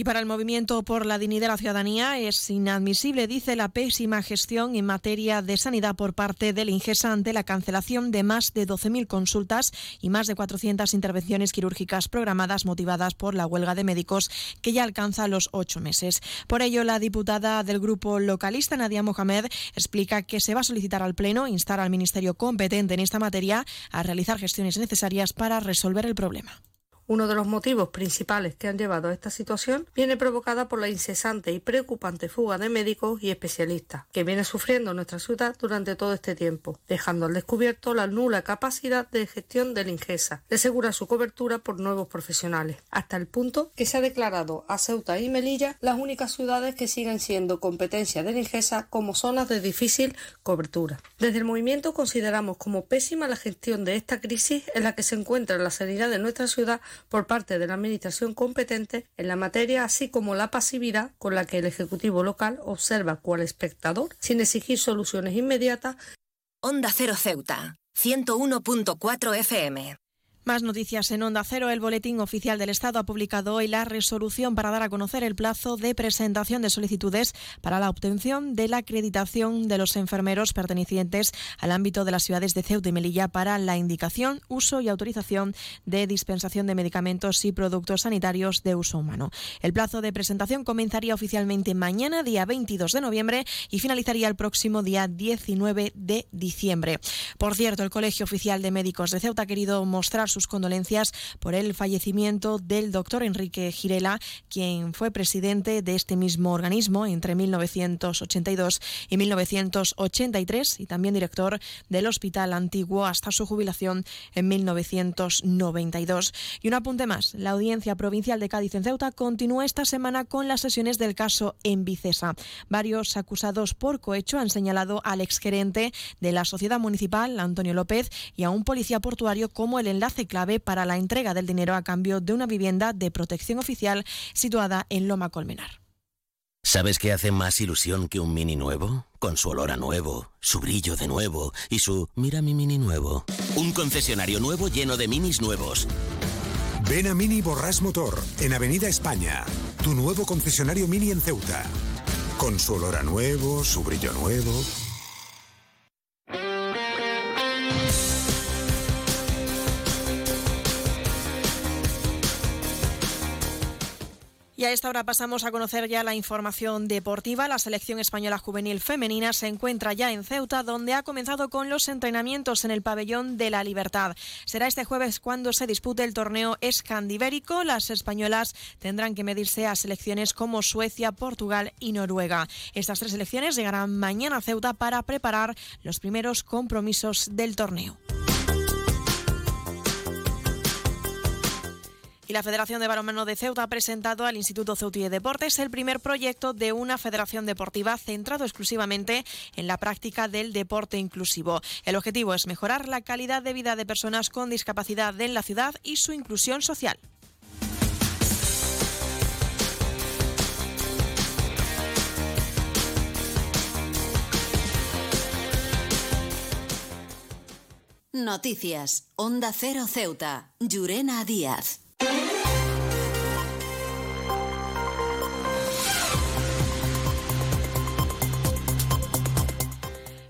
Y para el movimiento por la dignidad de la ciudadanía es inadmisible, dice, la pésima gestión en materia de sanidad por parte del Ingesa ante la cancelación de más de 12.000 consultas y más de 400 intervenciones quirúrgicas programadas motivadas por la huelga de médicos que ya alcanza los ocho meses. Por ello, la diputada del grupo localista, Nadia Mohamed, explica que se va a solicitar al Pleno instar al Ministerio competente en esta materia a realizar gestiones necesarias para resolver el problema. Uno de los motivos principales que han llevado a esta situación viene provocada por la incesante y preocupante fuga de médicos y especialistas que viene sufriendo nuestra ciudad durante todo este tiempo, dejando al descubierto la nula capacidad de gestión del Ingesa de asegurar su cobertura por nuevos profesionales, hasta el punto que se ha declarado a Ceuta y Melilla las únicas ciudades que siguen siendo competencia del Ingesa como zonas de difícil cobertura. Desde el movimiento consideramos como pésima la gestión de esta crisis en la que se encuentra la sanidad de nuestra ciudad por parte de la Administración competente en la materia, así como la pasividad con la que el Ejecutivo local observa cual espectador, sin exigir soluciones inmediatas. Onda Cero Ceuta, 101.4 FM. Más noticias en Onda Cero. El Boletín Oficial del Estado ha publicado hoy la resolución para dar a conocer el plazo de presentación de solicitudes para la obtención de la acreditación de los enfermeros pertenecientes al ámbito de las ciudades de Ceuta y Melilla para la indicación, uso y autorización de dispensación de medicamentos y productos sanitarios de uso humano. El plazo de presentación comenzaría oficialmente mañana, día 22 de noviembre, y finalizaría el próximo día 19 de diciembre. Por cierto, el Colegio Oficial de Médicos de Ceuta ha querido mostrar su sus condolencias por el fallecimiento del doctor Enrique Girela, quien fue presidente de este mismo organismo entre 1982 y 1983 y también director del Hospital Antiguo hasta su jubilación en 1992. Y un apunte más, la Audiencia Provincial de Cádiz en Ceuta continúa esta semana con las sesiones del caso en Vicesa. Varios acusados por cohecho han señalado al exgerente de la Sociedad Municipal, Antonio López, y a un policía portuario como el enlace clave para la entrega del dinero a cambio de una vivienda de protección oficial situada en Loma Colmenar. ¿Sabes qué hace más ilusión que un mini nuevo? Con su olor a nuevo, su brillo de nuevo y su mira mi mini nuevo. Un concesionario nuevo lleno de minis nuevos. Ven a Mini Borras Motor, en Avenida España, tu nuevo concesionario Mini en Ceuta. Con su olor a nuevo, su brillo nuevo. Y a esta hora pasamos a conocer ya la información deportiva. La selección española juvenil femenina se encuentra ya en Ceuta, donde ha comenzado con los entrenamientos en el pabellón de la Libertad. Será este jueves cuando se dispute el torneo escandibérico. Las españolas tendrán que medirse a selecciones como Suecia, Portugal y Noruega. Estas tres selecciones llegarán mañana a Ceuta para preparar los primeros compromisos del torneo. Y la Federación de Balonmano de Ceuta ha presentado al Instituto Ceutí de Deportes el primer proyecto de una federación deportiva centrado exclusivamente en la práctica del deporte inclusivo. El objetivo es mejorar la calidad de vida de personas con discapacidad en la ciudad y su inclusión social. Noticias. Onda Cero Ceuta. Llurena Díaz.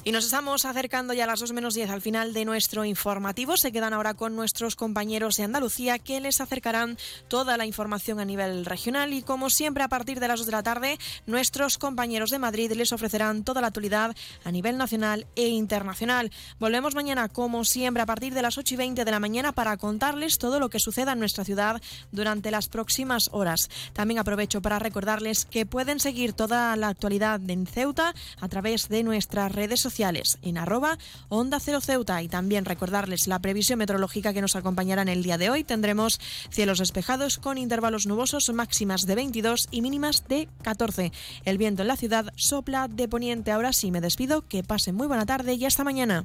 Y nos estamos acercando ya a las 2 menos 10 al final de nuestro informativo. Se quedan ahora con nuestros compañeros de Andalucía que les acercarán toda la información a nivel regional. Y como siempre, a partir de las 2 de la tarde, nuestros compañeros de Madrid les ofrecerán toda la actualidad a nivel nacional e internacional. Volvemos mañana, como siempre, a partir de las 8 y 20 de la mañana para contarles todo lo que suceda en nuestra ciudad durante las próximas horas. También aprovecho para recordarles que pueden seguir toda la actualidad en Ceuta a través de nuestras redes sociales en arroba Onda Cero Ceuta y también recordarles la previsión meteorológica que nos acompañará en el día de hoy. Tendremos cielos despejados con intervalos nubosos máximas de 22 y mínimas de 14. El viento en la ciudad sopla de poniente. Ahora sí me despido, que pasen muy buena tarde y hasta mañana.